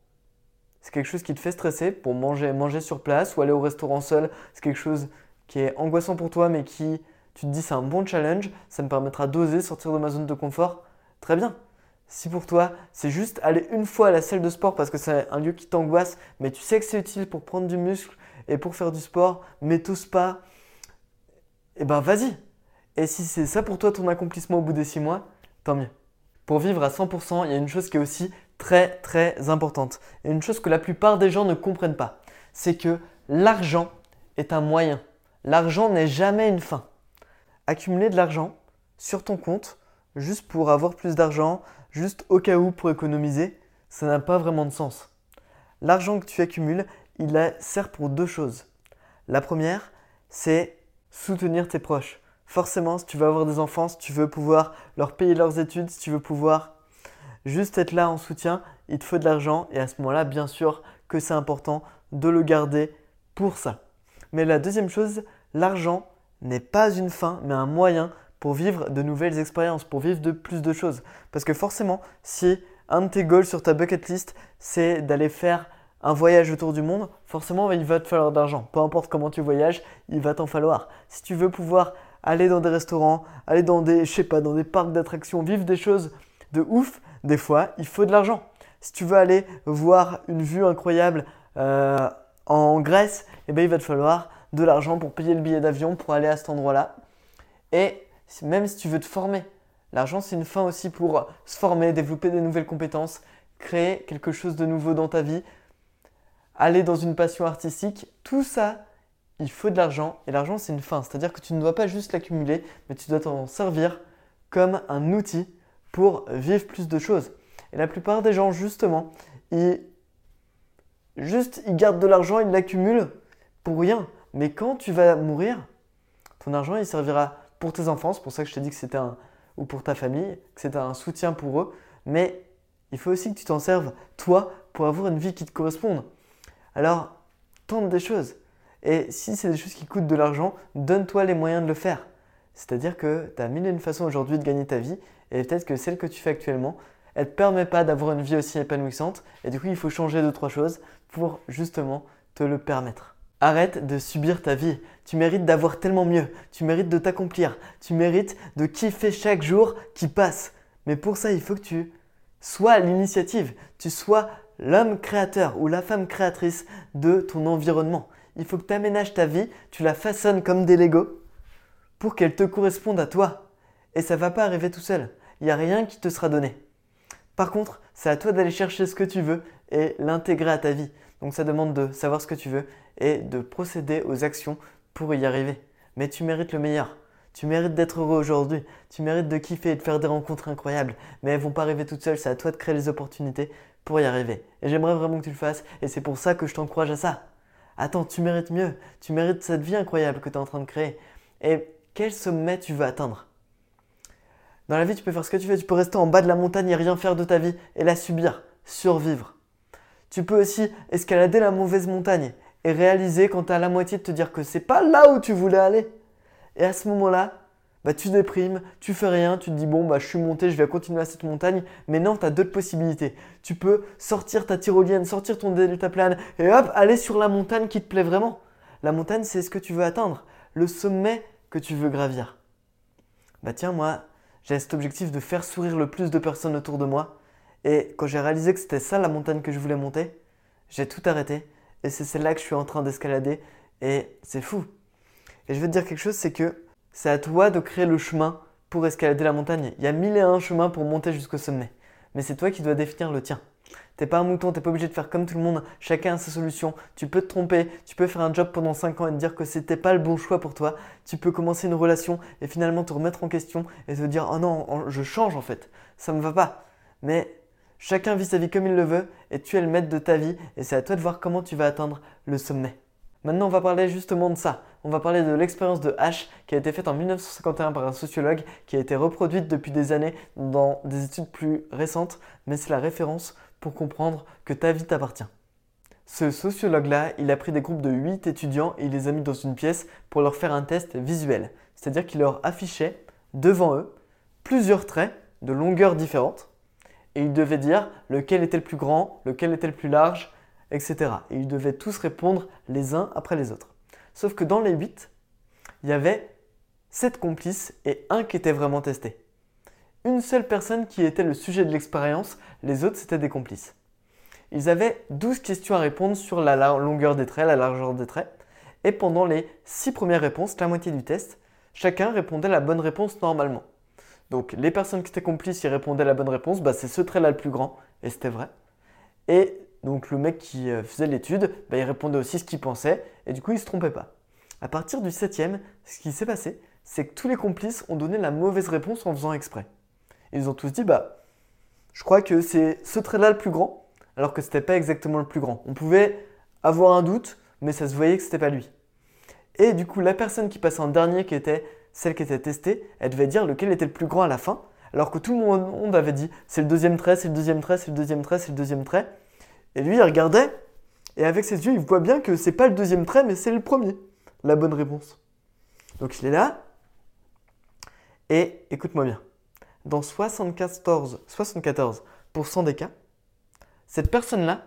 c'est quelque chose qui te fait stresser pour manger, manger sur place ou aller au restaurant seul, c'est quelque chose qui est angoissant pour toi mais qui, tu te dis c'est un bon challenge, ça me permettra d'oser sortir de ma zone de confort, très bien. Si pour toi, c'est juste aller une fois à la salle de sport parce que c'est un lieu qui t'angoisse, mais tu sais que c'est utile pour prendre du muscle et pour faire du sport, mais t'oses pas, eh ben vas-y. Et si c'est ça pour toi ton accomplissement au bout des 6 mois, tant mieux. Pour vivre à 100%, il y a une chose qui est aussi très très importante. Et une chose que la plupart des gens ne comprennent pas. C'est que l'argent est un moyen. L'argent n'est jamais une fin. Accumuler de l'argent sur ton compte, juste pour avoir plus d'argent, juste au cas où pour économiser, ça n'a pas vraiment de sens. L'argent que tu accumules, il sert pour deux choses. La première, c'est soutenir tes proches. Forcément, si tu veux avoir des enfants, si tu veux pouvoir leur payer leurs études, si tu veux pouvoir juste être là en soutien, il te faut de l'argent et à ce moment-là, bien sûr que c'est important de le garder pour ça. Mais la deuxième chose, l'argent n'est pas une fin, mais un moyen pour vivre de nouvelles expériences, pour vivre de plus de choses. Parce que forcément, si un de tes goals sur ta bucket list, c'est d'aller faire un voyage autour du monde, forcément, il va te falloir d'argent. Peu importe comment tu voyages, il va t'en falloir. Si tu veux pouvoir aller dans des restaurants, aller dans des, je sais pas, dans des parcs d'attractions, vivre des choses de ouf, des fois, il faut de l'argent. Si tu veux aller voir une vue incroyable euh, en Grèce, eh ben, il va te falloir de l'argent pour payer le billet d'avion pour aller à cet endroit-là. Et même si tu veux te former. L'argent, c'est une fin aussi pour se former, développer des nouvelles compétences, créer quelque chose de nouveau dans ta vie, aller dans une passion artistique. Tout ça, il faut de l'argent. Et l'argent, c'est une fin. C'est-à-dire que tu ne dois pas juste l'accumuler, mais tu dois t'en servir comme un outil pour vivre plus de choses. Et la plupart des gens, justement, ils, juste, gardent de l'argent, ils l'accumulent pour rien. Mais quand tu vas mourir, ton argent, il servira pour tes enfants. C'est pour ça que je t'ai dit que c'était un, ou pour ta famille, que c'était un soutien pour eux. Mais il faut aussi que tu t'en serves, toi, pour avoir une vie qui te corresponde. Alors, tente des choses. Et si c'est des choses qui coûtent de l'argent, donne-toi les moyens de le faire. C'est-à-dire que tu as mille et une façons aujourd'hui de gagner ta vie, et peut-être que celle que tu fais actuellement, elle ne te permet pas d'avoir une vie aussi épanouissante, et du coup il faut changer deux, trois choses pour justement te le permettre. Arrête de subir ta vie. Tu mérites d'avoir tellement mieux. Tu mérites de t'accomplir. Tu mérites de kiffer chaque jour qui passe. Mais pour ça, il faut que tu sois l'initiative. Tu sois l'homme créateur ou la femme créatrice de ton environnement. Il faut que tu aménages ta vie, tu la façonnes comme des Legos pour qu'elle te corresponde à toi. Et ça ne va pas arriver tout seul. Il n'y a rien qui te sera donné. Par contre, c'est à toi d'aller chercher ce que tu veux et l'intégrer à ta vie. Donc ça demande de savoir ce que tu veux et de procéder aux actions pour y arriver. Mais tu mérites le meilleur. Tu mérites d'être heureux aujourd'hui. Tu mérites de kiffer et de faire des rencontres incroyables. Mais elles vont pas arriver toutes seules. C'est à toi de créer les opportunités pour y arriver. Et j'aimerais vraiment que tu le fasses. Et c'est pour ça que je t'encourage à ça. Attends, tu mérites mieux. Tu mérites cette vie incroyable que tu es en train de créer. Et quel sommet tu veux atteindre? Dans la vie, tu peux faire ce que tu veux. Tu peux rester en bas de la montagne et rien faire de ta vie et la subir, survivre. Tu peux aussi escalader la mauvaise montagne et réaliser quand tu à la moitié de te dire que c'est pas là où tu voulais aller. Et à ce moment-là, bah, tu déprimes, tu fais rien, tu te dis bon bah je suis monté, je vais continuer à cette montagne, mais non, tu as d'autres possibilités. Tu peux sortir ta tyrolienne, sortir ton deltaplane et hop, aller sur la montagne qui te plaît vraiment. La montagne, c'est ce que tu veux atteindre, le sommet que tu veux gravir. Bah tiens, moi, j'ai cet objectif de faire sourire le plus de personnes autour de moi. Et quand j'ai réalisé que c'était ça la montagne que je voulais monter, j'ai tout arrêté. Et c'est celle-là que je suis en train d'escalader. Et c'est fou. Et je veux te dire quelque chose, c'est que c'est à toi de créer le chemin pour escalader la montagne. Il y a mille et un chemins pour monter jusqu'au sommet. Mais c'est toi qui dois définir le tien. T'es pas un mouton, t'es pas obligé de faire comme tout le monde, chacun a sa solution. Tu peux te tromper, tu peux faire un job pendant 5 ans et te dire que c'était pas le bon choix pour toi. Tu peux commencer une relation et finalement te remettre en question et te dire oh non, je change en fait, ça me va pas. Mais chacun vit sa vie comme il le veut et tu es le maître de ta vie et c'est à toi de voir comment tu vas atteindre le sommet. Maintenant, on va parler justement de ça. On va parler de l'expérience de H qui a été faite en 1951 par un sociologue qui a été reproduite depuis des années dans des études plus récentes, mais c'est la référence pour comprendre que ta vie t'appartient. Ce sociologue-là, il a pris des groupes de 8 étudiants et il les a mis dans une pièce pour leur faire un test visuel. C'est-à-dire qu'il leur affichait devant eux plusieurs traits de longueurs différentes et ils devaient dire lequel était le plus grand, lequel était le plus large, etc. Et ils devaient tous répondre les uns après les autres. Sauf que dans les 8, il y avait 7 complices et un qui était vraiment testé. Une seule personne qui était le sujet de l'expérience, les autres c'était des complices. Ils avaient 12 questions à répondre sur la longueur des traits, la largeur des traits. Et pendant les 6 premières réponses, la moitié du test, chacun répondait la bonne réponse normalement. Donc les personnes qui étaient complices, ils répondaient la bonne réponse, bah, c'est ce trait-là le plus grand, et c'était vrai. Et donc le mec qui euh, faisait l'étude, bah, il répondait aussi ce qu'il pensait et du coup il ne se trompait pas. À partir du septième, ce qui s'est passé, c'est que tous les complices ont donné la mauvaise réponse en faisant exprès. Ils ont tous dit bah je crois que c'est ce trait-là le plus grand, alors que ce n'était pas exactement le plus grand. On pouvait avoir un doute, mais ça se voyait que ce n'était pas lui. Et du coup, la personne qui passait en dernier, qui était celle qui était testée, elle devait dire lequel était le plus grand à la fin, alors que tout le monde avait dit c'est le deuxième trait, c'est le deuxième trait, c'est le deuxième trait, c'est le deuxième trait. Et lui, il regardait, et avec ses yeux, il voit bien que c'est pas le deuxième trait, mais c'est le premier, la bonne réponse. Donc il est là, et écoute-moi bien. Dans 74, 74% des cas, cette personne-là,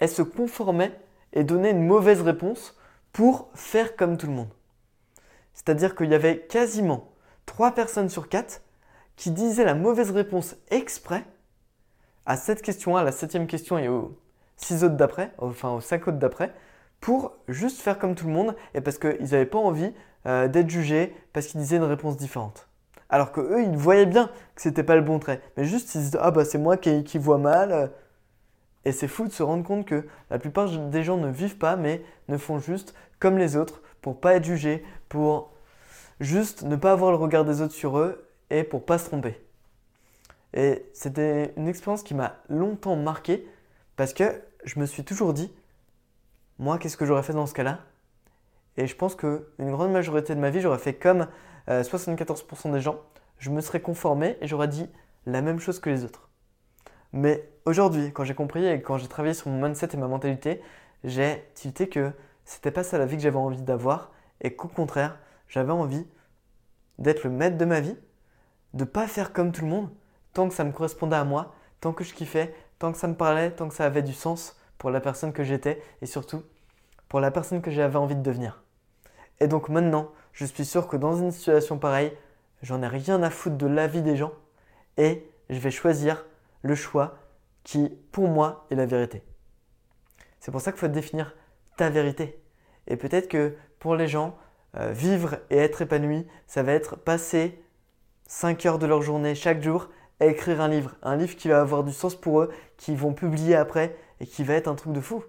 elle se conformait et donnait une mauvaise réponse pour faire comme tout le monde. C'est-à-dire qu'il y avait quasiment 3 personnes sur 4 qui disaient la mauvaise réponse exprès à cette question, à la septième question et aux six autres d'après, enfin aux cinq autres d'après, pour juste faire comme tout le monde et parce qu'ils n'avaient pas envie euh, d'être jugés parce qu'ils disaient une réponse différente. Alors que eux, ils voyaient bien que c'était pas le bon trait, mais juste ils disaient ah bah c'est moi qui, vois mal. Et c'est fou de se rendre compte que la plupart des gens ne vivent pas, mais ne font juste comme les autres pour pas être jugés, pour juste ne pas avoir le regard des autres sur eux et pour pas se tromper. Et c'était une expérience qui m'a longtemps marqué parce que je me suis toujours dit, moi, qu'est-ce que j'aurais fait dans ce cas-là? Et je pense qu'une grande majorité de ma vie, j'aurais fait comme 74% euh, des gens. Je me serais conformé et j'aurais dit la même chose que les autres. Mais aujourd'hui, quand j'ai compris et quand j'ai travaillé sur mon mindset et ma mentalité, j'ai tilté que c'était pas ça la vie que j'avais envie d'avoir et qu'au contraire, j'avais envie d'être le maître de ma vie, de pas faire comme tout le monde, tant que ça me correspondait à moi, tant que je kiffais, tant que ça me parlait, tant que ça avait du sens pour la personne que j'étais et surtout pour la personne que j'avais envie de devenir. Et donc maintenant, je suis sûr que dans une situation pareille, j'en ai rien à foutre de l'avis des gens et je vais choisir le choix qui, pour moi, est la vérité. C'est pour ça qu'il faut définir ta vérité. Et peut-être que pour les gens, euh, vivre et être épanoui, ça va être passer 5 heures de leur journée chaque jour à écrire un livre, un livre qui va avoir du sens pour eux, qui vont publier après et qui va être un truc de fou.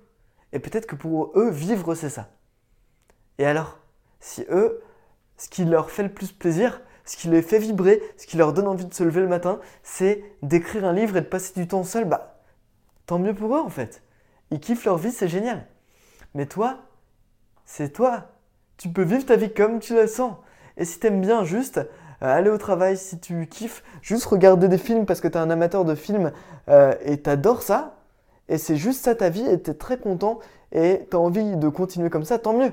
Et peut-être que pour eux, vivre, c'est ça. Et alors, si eux, ce qui leur fait le plus plaisir, ce qui les fait vibrer, ce qui leur donne envie de se lever le matin, c'est d'écrire un livre et de passer du temps seul, bah, tant mieux pour eux en fait. Ils kiffent leur vie, c'est génial. Mais toi, c'est toi. Tu peux vivre ta vie comme tu la sens. Et si t'aimes bien juste aller au travail, si tu kiffes juste regarder des films parce que t'es un amateur de films euh, et t'adores ça, et c'est juste ça ta vie et t'es très content et t'as envie de continuer comme ça, tant mieux.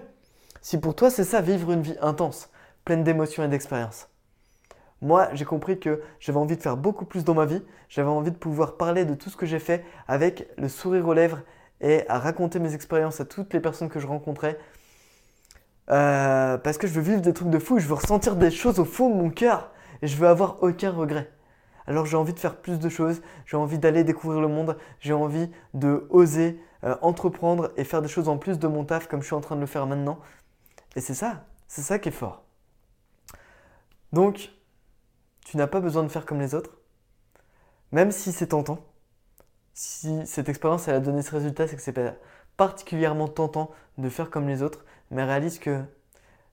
Si pour toi c'est ça, vivre une vie intense, pleine d'émotions et d'expériences. Moi, j'ai compris que j'avais envie de faire beaucoup plus dans ma vie. J'avais envie de pouvoir parler de tout ce que j'ai fait avec le sourire aux lèvres et à raconter mes expériences à toutes les personnes que je rencontrais. Euh, parce que je veux vivre des trucs de fou, je veux ressentir des choses au fond de mon cœur et je veux avoir aucun regret. Alors j'ai envie de faire plus de choses, j'ai envie d'aller découvrir le monde, j'ai envie de oser euh, entreprendre et faire des choses en plus de mon taf comme je suis en train de le faire maintenant. Et c'est ça, c'est ça qui est fort. Donc, tu n'as pas besoin de faire comme les autres, même si c'est tentant. Si cette expérience a donné ce résultat, c'est que c'est particulièrement tentant de faire comme les autres, mais réalise que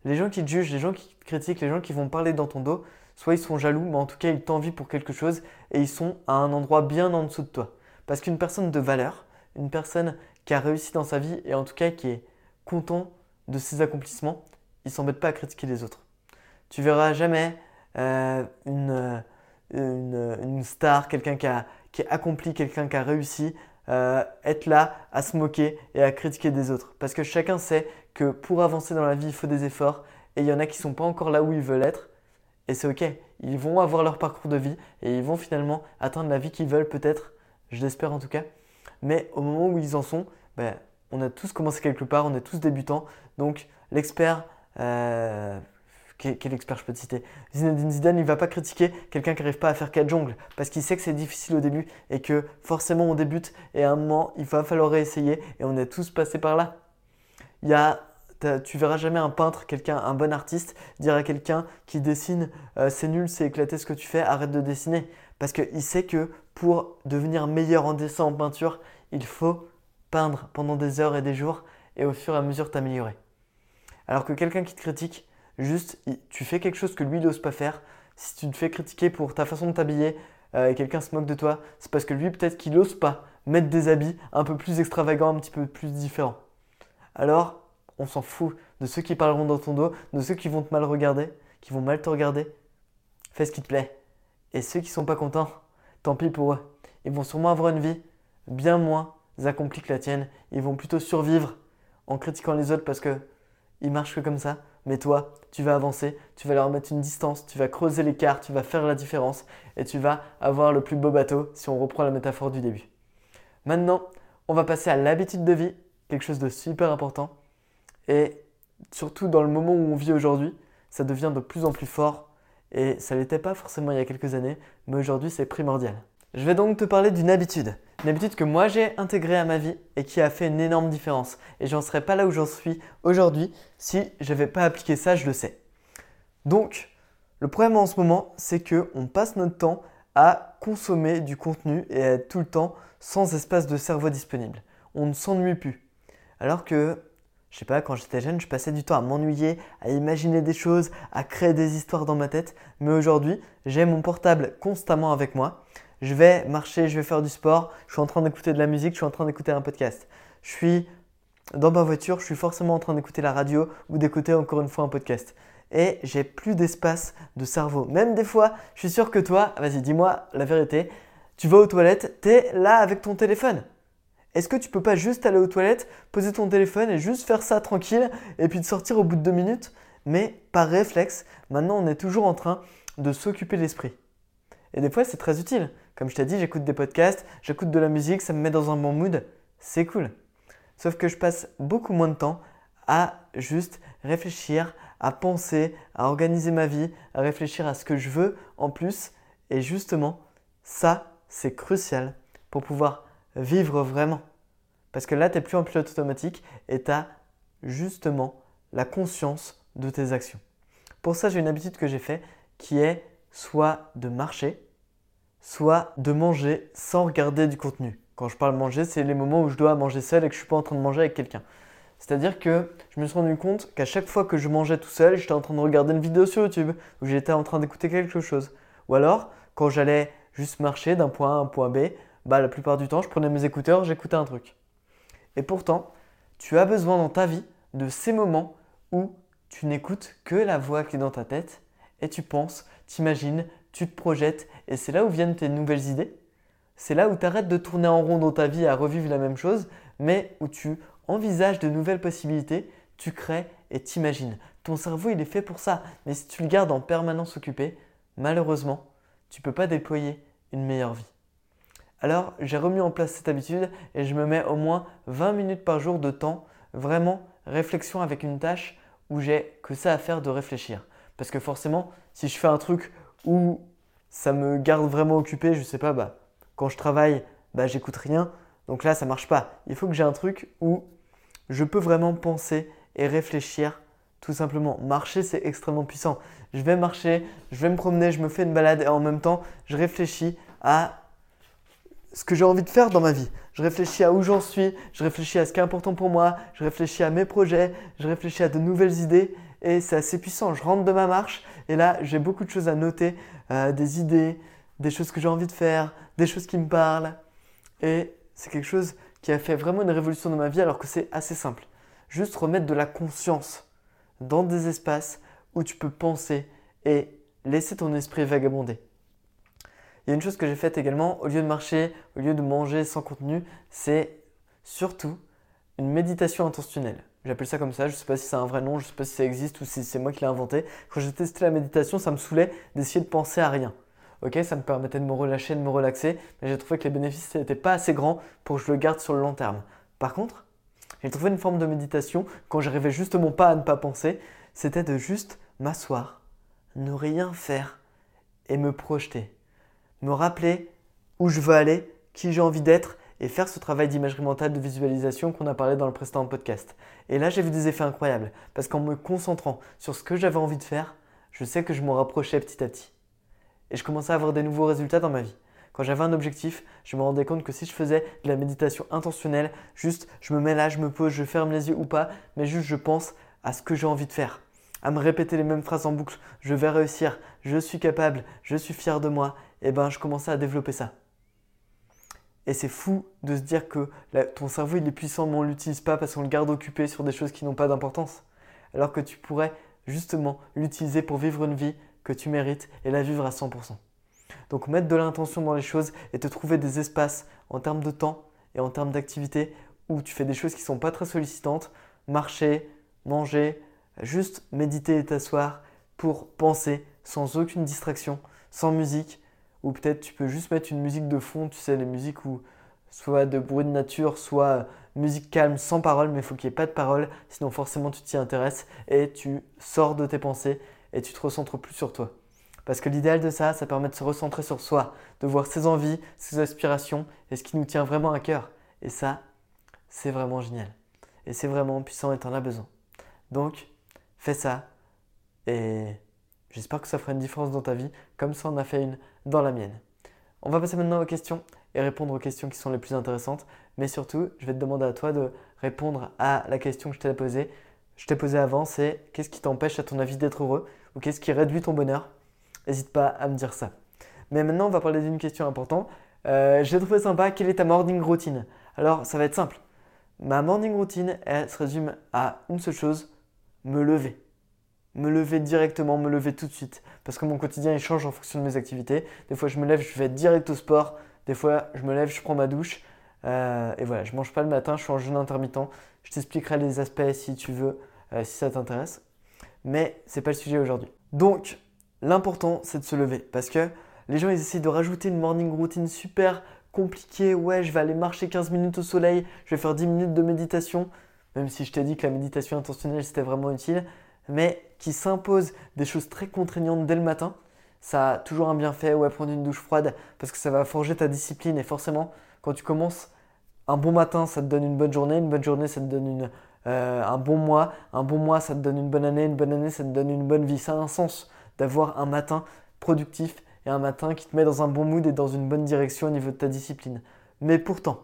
les gens qui te jugent, les gens qui te critiquent, les gens qui vont parler dans ton dos, soit ils sont jaloux, mais en tout cas ils t'envient pour quelque chose et ils sont à un endroit bien en dessous de toi. Parce qu'une personne de valeur, une personne qui a réussi dans sa vie et en tout cas qui est content de ses accomplissements, il s'embête pas à critiquer les autres. Tu verras jamais euh, une, une, star, quelqu'un qui a, qui accompli, quelqu'un qui a réussi, euh, être là à se moquer et à critiquer des autres. Parce que chacun sait que pour avancer dans la vie, il faut des efforts et il y en a qui sont pas encore là où ils veulent être et c'est ok. Ils vont avoir leur parcours de vie et ils vont finalement atteindre la vie qu'ils veulent peut-être, je l'espère en tout cas. Mais au moment où ils en sont, ben, on a tous commencé quelque part, on est tous débutants. Donc l'expert, euh, quel, expert je peux te citer? Zinedine Zidane, il va pas critiquer quelqu'un qui n'arrive pas à faire quatre jongles parce qu'il sait que c'est difficile au début et que forcément on débute et à un moment il va falloir réessayer et on est tous passés par là. Il y a tu verras jamais un peintre, quelqu'un, un bon artiste, dire à quelqu'un qui dessine euh, c'est nul, c'est éclaté ce que tu fais, arrête de dessiner. Parce qu'il sait que pour devenir meilleur en dessin, en peinture, il faut peindre pendant des heures et des jours et au fur et à mesure t'améliorer. Alors que quelqu'un qui te critique, juste tu fais quelque chose que lui n'ose pas faire. Si tu te fais critiquer pour ta façon de t'habiller euh, et quelqu'un se moque de toi, c'est parce que lui peut-être qu'il n'ose pas mettre des habits un peu plus extravagants, un petit peu plus différents. Alors on s'en fout de ceux qui parleront dans ton dos, de ceux qui vont te mal regarder, qui vont mal te regarder. Fais ce qui te plaît. Et ceux qui sont pas contents, tant pis pour eux. Ils vont sûrement avoir une vie bien moins accomplie que la tienne. Ils vont plutôt survivre en critiquant les autres parce que ils marchent que comme ça. Mais toi, tu vas avancer, tu vas leur mettre une distance, tu vas creuser l'écart, tu vas faire la différence et tu vas avoir le plus beau bateau si on reprend la métaphore du début. Maintenant, on va passer à l'habitude de vie, quelque chose de super important. Et surtout dans le moment où on vit aujourd'hui, ça devient de plus en plus fort. Et ça l'était pas forcément il y a quelques années, mais aujourd'hui c'est primordial. Je vais donc te parler d'une habitude. Une habitude que moi j'ai intégrée à ma vie et qui a fait une énorme différence. Et j'en serais pas là où j'en suis aujourd'hui si j'avais pas appliqué ça, je le sais. Donc, le problème en ce moment, c'est que on passe notre temps à consommer du contenu et à être tout le temps sans espace de cerveau disponible. On ne s'ennuie plus. Alors que je sais pas, quand j'étais jeune, je passais du temps à m'ennuyer, à imaginer des choses, à créer des histoires dans ma tête. Mais aujourd'hui, j'ai mon portable constamment avec moi. Je vais marcher, je vais faire du sport, je suis en train d'écouter de la musique, je suis en train d'écouter un podcast. Je suis dans ma voiture, je suis forcément en train d'écouter la radio ou d'écouter encore une fois un podcast. Et j'ai plus d'espace de cerveau. Même des fois, je suis sûr que toi, vas-y, dis-moi la vérité, tu vas aux toilettes, tu es là avec ton téléphone. Est-ce que tu peux pas juste aller aux toilettes, poser ton téléphone et juste faire ça tranquille et puis de sortir au bout de deux minutes? Mais par réflexe, maintenant on est toujours en train de s'occuper de l'esprit. Et des fois c'est très utile. Comme je t'ai dit, j'écoute des podcasts, j'écoute de la musique, ça me met dans un bon mood. C'est cool. Sauf que je passe beaucoup moins de temps à juste réfléchir, à penser, à organiser ma vie, à réfléchir à ce que je veux en plus. Et justement, ça, c'est crucial pour pouvoir vivre vraiment. Parce que là, tu n'es plus en pilote automatique et tu as justement la conscience de tes actions. Pour ça, j'ai une habitude que j'ai fait qui est soit de marcher, soit de manger sans regarder du contenu. Quand je parle manger, c'est les moments où je dois manger seul et que je ne suis pas en train de manger avec quelqu'un. C'est-à-dire que je me suis rendu compte qu'à chaque fois que je mangeais tout seul, j'étais en train de regarder une vidéo sur YouTube ou j'étais en train d'écouter quelque chose. Ou alors, quand j'allais juste marcher d'un point A à un point B, bah, la plupart du temps, je prenais mes écouteurs, j'écoutais un truc. Et pourtant, tu as besoin dans ta vie de ces moments où tu n'écoutes que la voix qui est dans ta tête et tu penses, t'imagines, tu te projettes et c'est là où viennent tes nouvelles idées. C'est là où tu arrêtes de tourner en rond dans ta vie à revivre la même chose, mais où tu envisages de nouvelles possibilités, tu crées et t'imagines. Ton cerveau, il est fait pour ça, mais si tu le gardes en permanence occupé, malheureusement, tu ne peux pas déployer une meilleure vie. Alors, j'ai remis en place cette habitude et je me mets au moins 20 minutes par jour de temps, vraiment réflexion avec une tâche où j'ai que ça à faire de réfléchir. Parce que forcément, si je fais un truc où ça me garde vraiment occupé, je sais pas, bah, quand je travaille, bah, j'écoute rien. Donc là, ça marche pas. Il faut que j'ai un truc où je peux vraiment penser et réfléchir tout simplement. Marcher, c'est extrêmement puissant. Je vais marcher, je vais me promener, je me fais une balade et en même temps, je réfléchis à ce que j'ai envie de faire dans ma vie. Je réfléchis à où j'en suis, je réfléchis à ce qui est important pour moi, je réfléchis à mes projets, je réfléchis à de nouvelles idées et c'est assez puissant. Je rentre de ma marche et là j'ai beaucoup de choses à noter, euh, des idées, des choses que j'ai envie de faire, des choses qui me parlent et c'est quelque chose qui a fait vraiment une révolution dans ma vie alors que c'est assez simple. Juste remettre de la conscience dans des espaces où tu peux penser et laisser ton esprit vagabonder. Il y a une chose que j'ai faite également, au lieu de marcher, au lieu de manger sans contenu, c'est surtout une méditation intentionnelle. J'appelle ça comme ça, je ne sais pas si c'est un vrai nom, je ne sais pas si ça existe ou si c'est moi qui l'ai inventé. Quand j'ai testé la méditation, ça me saoulait d'essayer de penser à rien. Ok, ça me permettait de me relâcher, de me relaxer, mais j'ai trouvé que les bénéfices n'étaient pas assez grands pour que je le garde sur le long terme. Par contre, j'ai trouvé une forme de méditation quand j'arrivais justement pas à ne pas penser, c'était de juste m'asseoir, ne rien faire et me projeter me rappeler où je veux aller, qui j'ai envie d'être et faire ce travail d'imagerie mentale, de visualisation qu'on a parlé dans le précédent podcast. Et là, j'ai vu des effets incroyables parce qu'en me concentrant sur ce que j'avais envie de faire, je sais que je m'en rapprochais petit à petit. Et je commençais à avoir des nouveaux résultats dans ma vie. Quand j'avais un objectif, je me rendais compte que si je faisais de la méditation intentionnelle, juste je me mets là, je me pose, je ferme les yeux ou pas, mais juste je pense à ce que j'ai envie de faire à me répéter les mêmes phrases en boucle, je vais réussir, je suis capable, je suis fier de moi, et eh ben je commençais à développer ça. Et c'est fou de se dire que ton cerveau il est puissant mais on ne l'utilise pas parce qu'on le garde occupé sur des choses qui n'ont pas d'importance. Alors que tu pourrais justement l'utiliser pour vivre une vie que tu mérites et la vivre à 100%. Donc mettre de l'intention dans les choses et te trouver des espaces en termes de temps et en termes d'activité où tu fais des choses qui ne sont pas très sollicitantes, marcher, manger, Juste méditer et t'asseoir pour penser sans aucune distraction, sans musique, ou peut-être tu peux juste mettre une musique de fond, tu sais, les musiques où soit de bruit de nature, soit musique calme sans parole, mais il faut qu'il n'y ait pas de parole, sinon forcément tu t'y intéresses et tu sors de tes pensées et tu te recentres plus sur toi. Parce que l'idéal de ça, ça permet de se recentrer sur soi, de voir ses envies, ses aspirations et ce qui nous tient vraiment à cœur. Et ça, c'est vraiment génial. Et c'est vraiment puissant et en as besoin. Donc, fais ça et j'espère que ça fera une différence dans ta vie, comme ça en a fait une dans la mienne. On va passer maintenant aux questions et répondre aux questions qui sont les plus intéressantes, mais surtout, je vais te demander à toi de répondre à la question que je t'ai posée. Je t'ai posée avant, c'est qu'est-ce qui t'empêche à ton avis d'être heureux? ou qu'est-ce qui réduit ton bonheur? N'hésite pas à me dire ça. Mais maintenant, on va parler d'une question importante. Euh, J'ai trouvé sympa, quelle est ta morning routine? Alors, ça va être simple. Ma morning routine, elle se résume à une seule chose, me lever. Me lever directement, me lever tout de suite. Parce que mon quotidien, il change en fonction de mes activités. Des fois, je me lève, je vais direct au sport. Des fois, je me lève, je prends ma douche. Euh, et voilà, je mange pas le matin, je suis en jeûne intermittent. Je t'expliquerai les aspects si tu veux, euh, si ça t'intéresse. Mais c'est pas le sujet aujourd'hui. Donc, l'important, c'est de se lever. Parce que les gens, ils essaient de rajouter une morning routine super compliquée. Ouais, je vais aller marcher 15 minutes au soleil, je vais faire 10 minutes de méditation même si je t'ai dit que la méditation intentionnelle c'était vraiment utile, mais qui s'impose des choses très contraignantes dès le matin, ça a toujours un bienfait, ouais, prendre une douche froide, parce que ça va forger ta discipline, et forcément, quand tu commences un bon matin, ça te donne une bonne journée, une bonne journée, ça te donne euh, un bon mois, un bon mois, ça te donne une bonne année, une bonne année, ça te donne une bonne vie. Ça a un sens d'avoir un matin productif et un matin qui te met dans un bon mood et dans une bonne direction au niveau de ta discipline. Mais pourtant,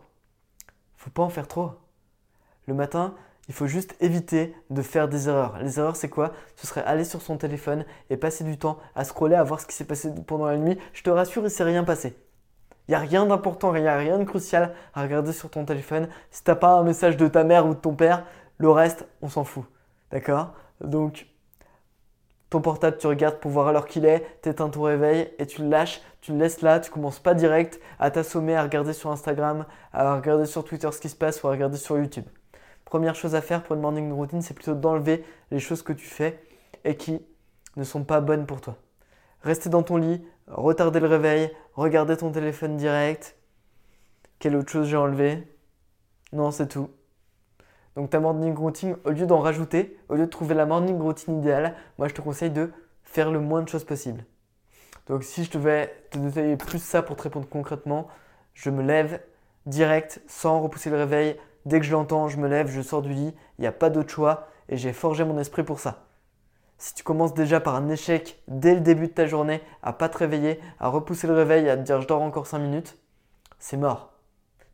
faut pas en faire trop. Le matin, il faut juste éviter de faire des erreurs. Les erreurs, c'est quoi? Ce serait aller sur son téléphone et passer du temps à scroller, à voir ce qui s'est passé pendant la nuit. Je te rassure, il s'est rien passé. Il n'y a rien d'important, il n'y a rien de crucial à regarder sur ton téléphone. Si tu n'as pas un message de ta mère ou de ton père, le reste, on s'en fout. D'accord? Donc, ton portable, tu regardes pour voir l'heure qu'il est, tu éteins ton réveil et tu le lâches, tu le laisses là, tu commences pas direct à t'assommer, à regarder sur Instagram, à regarder sur Twitter ce qui se passe ou à regarder sur YouTube. Première chose à faire pour une morning routine, c'est plutôt d'enlever les choses que tu fais et qui ne sont pas bonnes pour toi. Rester dans ton lit, retarder le réveil, regarder ton téléphone direct. Quelle autre chose j'ai enlevé? Non, c'est tout. Donc ta morning routine, au lieu d'en rajouter, au lieu de trouver la morning routine idéale, moi je te conseille de faire le moins de choses possible. Donc si je devais te détailler plus ça pour te répondre concrètement, je me lève direct, sans repousser le réveil. Dès que je l'entends, je me lève, je sors du lit, il n'y a pas d'autre choix et j'ai forgé mon esprit pour ça. Si tu commences déjà par un échec dès le début de ta journée, à pas te réveiller, à repousser le réveil, à te dire je dors encore 5 minutes, c'est mort.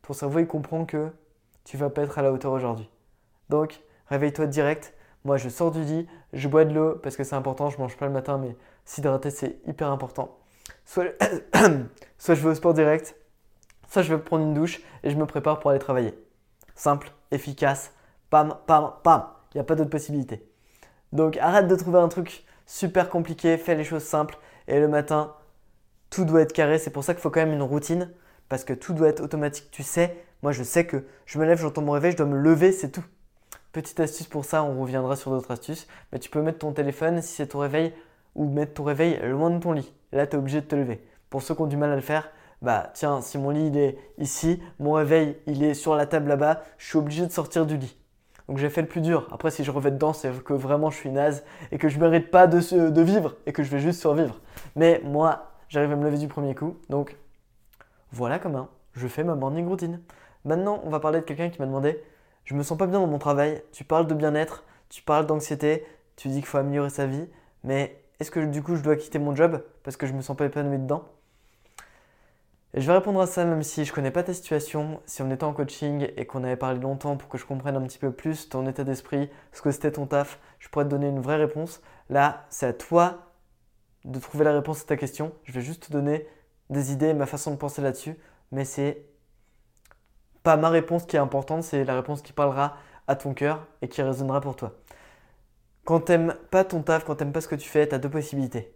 Ton cerveau il comprend que tu vas pas être à la hauteur aujourd'hui. Donc, réveille-toi direct. Moi, je sors du lit, je bois de l'eau parce que c'est important. Je mange pas le matin, mais s'hydrater, c'est hyper important. Soit, soit je vais au sport direct, soit je vais prendre une douche et je me prépare pour aller travailler. Simple, efficace, pam, pam, pam. Il n'y a pas d'autre possibilité. Donc, arrête de trouver un truc super compliqué, fais les choses simples. Et le matin, tout doit être carré. C'est pour ça qu'il faut quand même une routine parce que tout doit être automatique. Tu sais, moi je sais que je me lève, j'entends mon réveil, je dois me lever, c'est tout. Petite astuce pour ça, on reviendra sur d'autres astuces, mais tu peux mettre ton téléphone si c'est ton réveil ou mettre ton réveil loin de ton lit. Là, tu es obligé de te lever. Pour ceux qui ont du mal à le faire, bah tiens, si mon lit il est ici, mon réveil il est sur la table là-bas, je suis obligé de sortir du lit. Donc j'ai fait le plus dur. Après, si je revais dedans, c'est que vraiment je suis naze et que je mérite pas de, de vivre et que je vais juste survivre. Mais moi, j'arrive à me lever du premier coup. Donc voilà comment je fais ma morning routine. Maintenant, on va parler de quelqu'un qui m'a demandé je me sens pas bien dans mon travail, tu parles de bien-être, tu parles d'anxiété, tu dis qu'il faut améliorer sa vie, mais est-ce que du coup je dois quitter mon job parce que je me sens pas épanoui dedans? Et je vais répondre à ça même si je connais pas ta situation, si on était en coaching et qu'on avait parlé longtemps pour que je comprenne un petit peu plus ton état d'esprit, ce que c'était ton taf, je pourrais te donner une vraie réponse. Là, c'est à toi de trouver la réponse à ta question. Je vais juste te donner des idées, ma façon de penser là-dessus, mais c'est pas ma réponse qui est importante, c'est la réponse qui parlera à ton cœur et qui résonnera pour toi. Quand t'aimes pas ton taf, quand t'aimes pas ce que tu fais, tu as deux possibilités.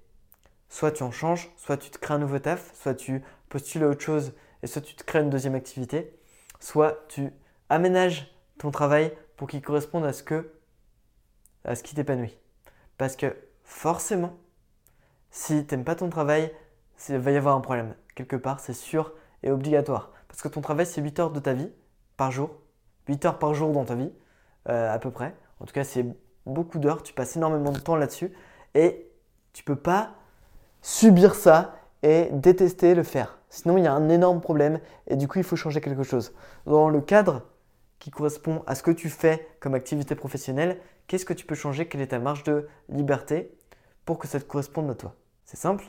Soit tu en changes, soit tu te crées un nouveau taf, soit tu postules à autre chose et soit tu te crées une deuxième activité, soit tu aménages ton travail pour qu'il corresponde à ce que à ce qui t'épanouit. Parce que forcément, si t'aimes pas ton travail, il va y avoir un problème. Quelque part, c'est sûr et obligatoire. Parce que ton travail, c'est 8 heures de ta vie par jour. 8 heures par jour dans ta vie, euh, à peu près. En tout cas, c'est beaucoup d'heures. Tu passes énormément de temps là-dessus. Et tu peux pas subir ça et détester le faire. Sinon, il y a un énorme problème et du coup, il faut changer quelque chose. Dans le cadre qui correspond à ce que tu fais comme activité professionnelle, qu'est-ce que tu peux changer? Quelle est ta marge de liberté pour que ça te corresponde à toi? C'est simple.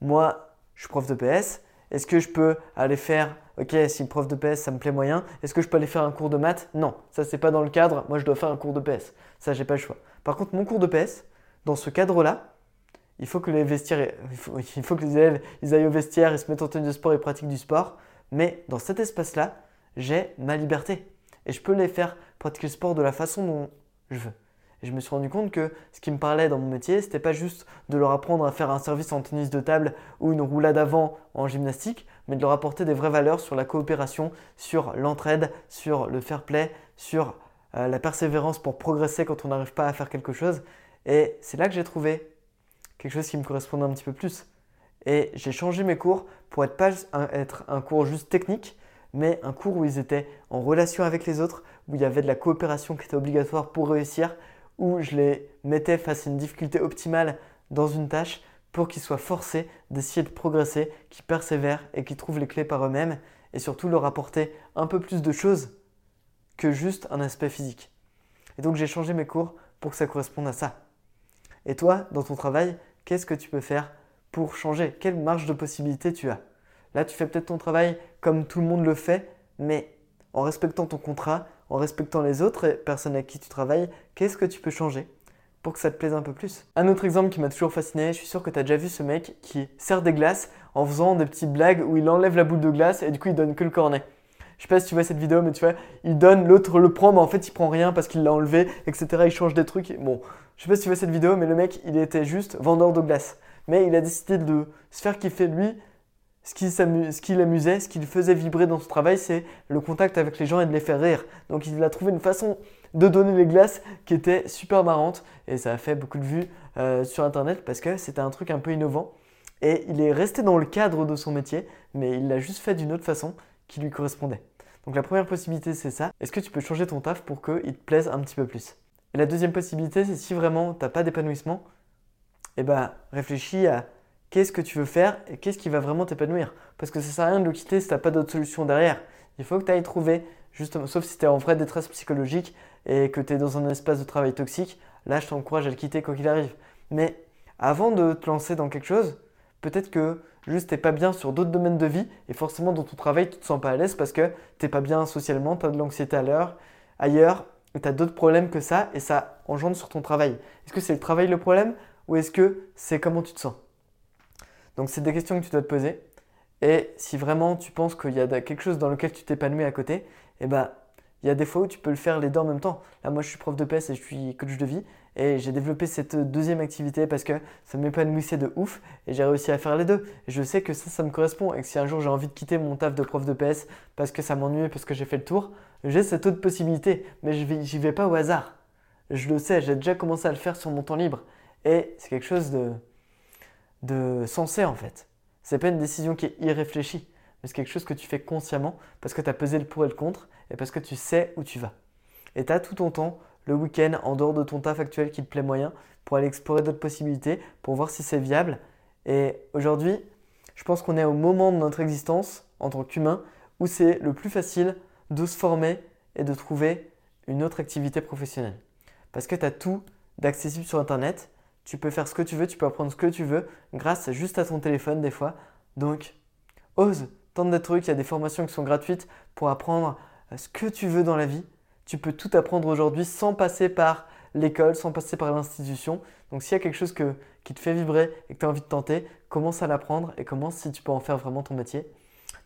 Moi, je suis prof de PS. Est-ce que je peux aller faire, ok, si prof de PS ça me plaît moyen, est-ce que je peux aller faire un cours de maths? Non, ça c'est pas dans le cadre, moi je dois faire un cours de PS. Ça j'ai pas le choix. Par contre, mon cours de PS, dans ce cadre-là, il faut que les vestiaires, il faut, que les élèves ils aillent au vestiaire, ils se mettent en tenue de sport et pratiquent du sport. Mais dans cet espace-là, j'ai ma liberté. Et je peux les faire pratiquer le sport de la façon dont je veux. Et je me suis rendu compte que ce qui me parlait dans mon métier, c'était pas juste de leur apprendre à faire un service en tennis de table ou une roulade avant en gymnastique, mais de leur apporter des vraies valeurs sur la coopération, sur l'entraide, sur le fair play, sur euh, la persévérance pour progresser quand on n'arrive pas à faire quelque chose. Et c'est là que j'ai trouvé quelque chose qui me correspondait un petit peu plus. Et j'ai changé mes cours pour être pas être un cours juste technique, mais un cours où ils étaient en relation avec les autres, où il y avait de la coopération qui était obligatoire pour réussir, où je les mettais face à une difficulté optimale dans une tâche pour qu'ils soient forcés d'essayer de progresser, qu'ils persévèrent et qu'ils trouvent les clés par eux-mêmes et surtout leur apporter un peu plus de choses que juste un aspect physique. Et donc j'ai changé mes cours pour que ça corresponde à ça. Et toi, dans ton travail, qu'est-ce que tu peux faire pour changer? Quelle marge de possibilité tu as? Là, tu fais peut-être ton travail comme tout le monde le fait, mais en respectant ton contrat, en respectant les autres personnes avec qui tu travailles, qu'est-ce que tu peux changer pour que ça te plaise un peu plus? Un autre exemple qui m'a toujours fasciné, je suis sûr que tu as déjà vu ce mec qui sert des glaces en faisant des petites blagues où il enlève la boule de glace et du coup il donne que le cornet. Je sais pas si tu vois cette vidéo, mais tu vois, il donne, l'autre le prend, mais en fait il prend rien parce qu'il l'a enlevé, etc. Il change des trucs. Bon, je sais pas si tu vois cette vidéo, mais le mec il était juste vendeur de glace. Mais il a décidé de se faire kiffer lui. Ce qui, l'amusait, ce qui le faisait vibrer dans son travail, c'est le contact avec les gens et de les faire rire. Donc il a trouvé une façon de donner les glaces qui était super marrante et ça a fait beaucoup de vues euh, sur internet parce que c'était un truc un peu innovant et il est resté dans le cadre de son métier mais il l'a juste fait d'une autre façon qui lui correspondait. Donc la première possibilité c'est ça, est-ce que tu peux changer ton taf pour qu'il te plaise un petit peu plus? Et la deuxième possibilité c'est si vraiment tu n'as pas d'épanouissement, eh ben réfléchis à qu'est-ce que tu veux faire et qu'est-ce qui va vraiment t'épanouir. Parce que ça sert à rien de le quitter si tu n'as pas d'autre solution derrière. Il faut que tu ailles trouver, justement, sauf si tu es en vraie détresse psychologique, et que tu es dans un espace de travail toxique, là je t'encourage à le quitter quoi qu'il arrive. Mais avant de te lancer dans quelque chose, peut-être que juste t'es pas bien sur d'autres domaines de vie et forcément dans ton travail tu te sens pas à l'aise parce que t'es pas bien socialement, tu as de l'anxiété à l'heure, ailleurs, tu as d'autres problèmes que ça et ça engendre sur ton travail. Est-ce que c'est le travail le problème ou est-ce que c'est comment tu te sens? Donc c'est des questions que tu dois te poser et si vraiment tu penses qu'il y a quelque chose dans lequel tu t'épanouis à côté, eh ben il y a des fois où tu peux le faire les deux en même temps. Là, moi, je suis prof de PS et je suis coach de vie. Et j'ai développé cette deuxième activité parce que ça m'épanouissait de ouf et j'ai réussi à faire les deux. Et je sais que ça, ça me correspond et que si un jour j'ai envie de quitter mon taf de prof de PS parce que ça m'ennuie, parce que j'ai fait le tour, j'ai cette autre possibilité. Mais je n'y vais pas au hasard. Je le sais, j'ai déjà commencé à le faire sur mon temps libre. Et c'est quelque chose de, de sensé en fait. C'est pas une décision qui est irréfléchie mais c'est quelque chose que tu fais consciemment parce que tu as pesé le pour et le contre et parce que tu sais où tu vas. Et tu as tout ton temps, le week-end, en dehors de ton taf actuel qui te plaît moyen, pour aller explorer d'autres possibilités, pour voir si c'est viable. Et aujourd'hui, je pense qu'on est au moment de notre existence en tant qu'humain où c'est le plus facile de se former et de trouver une autre activité professionnelle. Parce que tu as tout d'accessible sur Internet, tu peux faire ce que tu veux, tu peux apprendre ce que tu veux grâce juste à ton téléphone des fois. Donc, ose, tant de trucs, il y a des formations qui sont gratuites pour apprendre euh, ce que tu veux dans la vie. Tu peux tout apprendre aujourd'hui sans passer par l'école, sans passer par l'institution. Donc s'il y a quelque chose qui te fait vibrer et que tu as envie de tenter, commence à l'apprendre et commence si tu peux en faire vraiment ton métier.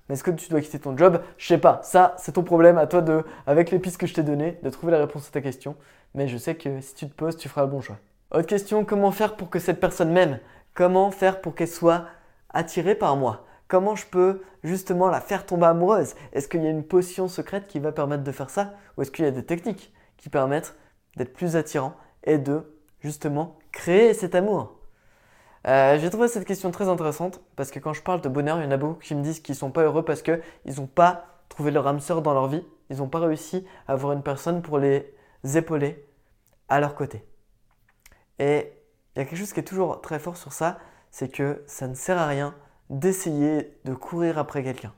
Mais est-ce que tu dois quitter ton job? Je sais pas. Ça, c'est ton problème à toi de, avec les pistes que je t'ai données, de trouver la réponse à ta question. Mais je sais que si tu te poses, tu feras le bon choix. Autre question, comment faire pour que cette personne m'aime? Comment faire pour qu'elle soit attirée par moi? Comment je peux justement la faire tomber amoureuse? Est-ce qu'il y a une potion secrète qui va permettre de faire ça? Ou est-ce qu'il y a des techniques qui permettent d'être plus attirant et de justement créer cet amour? Euh, J'ai trouvé cette question très intéressante parce que quand je parle de bonheur, il y en a beaucoup qui me disent qu'ils ne sont pas heureux parce qu'ils n'ont pas trouvé leur âme sœur dans leur vie. Ils n'ont pas réussi à avoir une personne pour les épauler à leur côté. Et il y a quelque chose qui est toujours très fort sur ça, c'est que ça ne sert à rien d'essayer de courir après quelqu'un.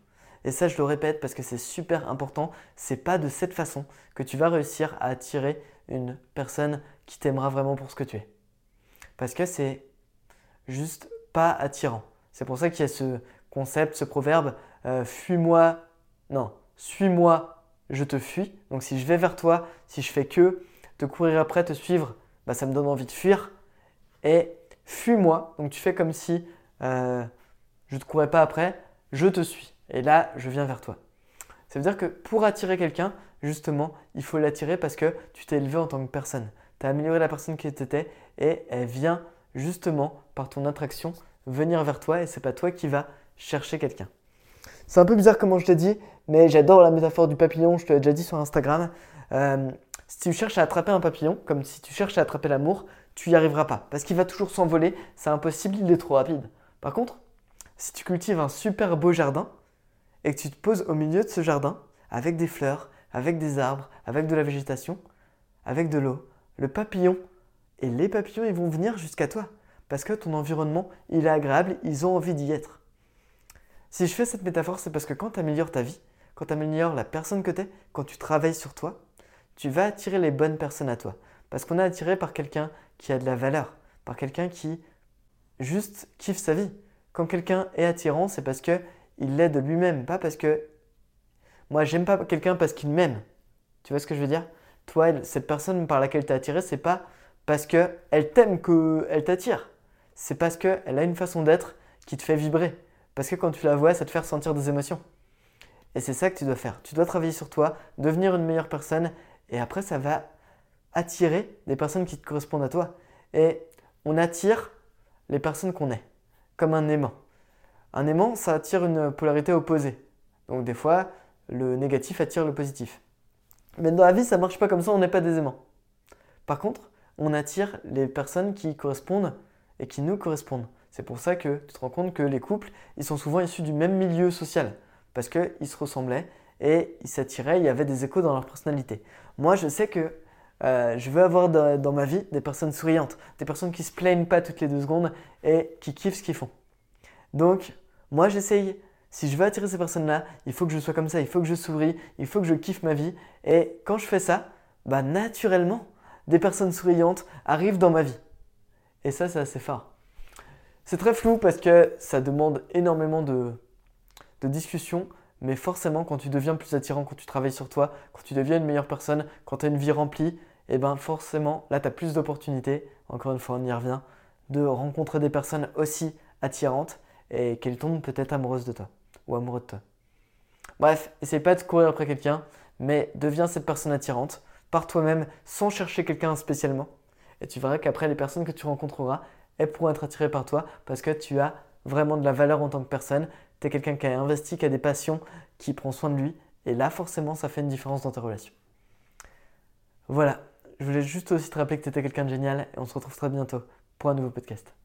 Et ça, je le répète parce que c'est super important. C'est pas de cette façon que tu vas réussir à attirer une personne qui t'aimera vraiment pour ce que tu es. Parce que c'est juste pas attirant. C'est pour ça qu'il y a ce concept, ce proverbe euh, fuis-moi, non, suis-moi, je te fuis. Donc si je vais vers toi, si je fais que te courir après, te suivre, bah, ça me donne envie de fuir. Et fuis-moi, donc tu fais comme si euh, je ne te courais pas après, je te suis. Et là, je viens vers toi. Ça veut dire que pour attirer quelqu'un, justement, il faut l'attirer parce que tu t'es élevé en tant que personne. Tu as amélioré la personne qui tu étais et elle vient justement par ton attraction venir vers toi et c'est pas toi qui vas chercher quelqu'un. C'est un peu bizarre comment je t'ai dit, mais j'adore la métaphore du papillon, je te l'ai déjà dit sur Instagram. Euh, si tu cherches à attraper un papillon, comme si tu cherches à attraper l'amour, tu n'y arriveras pas parce qu'il va toujours s'envoler, c'est impossible, il est trop rapide. Par contre, si tu cultives un super beau jardin et que tu te poses au milieu de ce jardin avec des fleurs, avec des arbres, avec de la végétation, avec de l'eau, le papillon et les papillons ils vont venir jusqu'à toi parce que ton environnement il est agréable, ils ont envie d'y être. Si je fais cette métaphore, c'est parce que quand tu améliores ta vie, quand tu améliores la personne que tu es, quand tu travailles sur toi, tu vas attirer les bonnes personnes à toi. Parce qu'on est attiré par quelqu'un qui a de la valeur, par quelqu'un qui juste kiffe sa vie. Quand quelqu'un est attirant, c'est parce que il l'est de lui-même, pas parce que moi j'aime pas quelqu'un parce qu'il m'aime. Tu vois ce que je veux dire? Toi, cette personne par laquelle tu es attiré, c'est pas parce que elle t'aime qu'elle t'attire. C'est parce qu'elle a une façon d'être qui te fait vibrer. Parce que quand tu la vois, ça te fait ressentir des émotions. Et c'est ça que tu dois faire. Tu dois travailler sur toi, devenir une meilleure personne, et après, ça va attirer des personnes qui te correspondent à toi. Et on attire les personnes qu'on est, comme un aimant. Un aimant, ça attire une polarité opposée. Donc des fois, le négatif attire le positif. Mais dans la vie, ça marche pas comme ça, on n'est pas des aimants. Par contre, on attire les personnes qui correspondent et qui nous correspondent. C'est pour ça que tu te rends compte que les couples, ils sont souvent issus du même milieu social, parce qu'ils se ressemblaient et ils s'attiraient, il y avait des échos dans leur personnalité. Moi, je sais que euh, je veux avoir dans, ma vie des personnes souriantes, des personnes qui se plaignent pas toutes les deux secondes et qui kiffent ce qu'ils font. Donc, moi, j'essaye. Si je veux attirer ces personnes-là, il faut que je sois comme ça, il faut que je souris, il faut que je kiffe ma vie. Et quand je fais ça, bah naturellement, des personnes souriantes arrivent dans ma vie. Et ça, c'est assez fort. C'est très flou parce que ça demande énormément de, de discussion, mais forcément, quand tu deviens plus attirant, quand tu travailles sur toi, quand tu deviens une meilleure personne, quand tu as une vie remplie, et eh ben forcément, là, tu as plus d'opportunités, encore une fois, on y revient, de rencontrer des personnes aussi attirantes et qu'elles tombent peut-être amoureuses de toi ou amoureux de toi. Bref, essaye pas de courir après quelqu'un, mais deviens cette personne attirante par toi-même sans chercher quelqu'un spécialement. Et tu verras qu'après, les personnes que tu rencontreras, elles pourront être attirées par toi parce que tu as vraiment de la valeur en tant que personne. Tu es quelqu'un qui a investi, qui a des passions, qui prend soin de lui. Et là, forcément, ça fait une différence dans tes relations. Voilà, je voulais juste aussi te rappeler que tu étais quelqu'un de génial et on se retrouve très bientôt pour un nouveau podcast.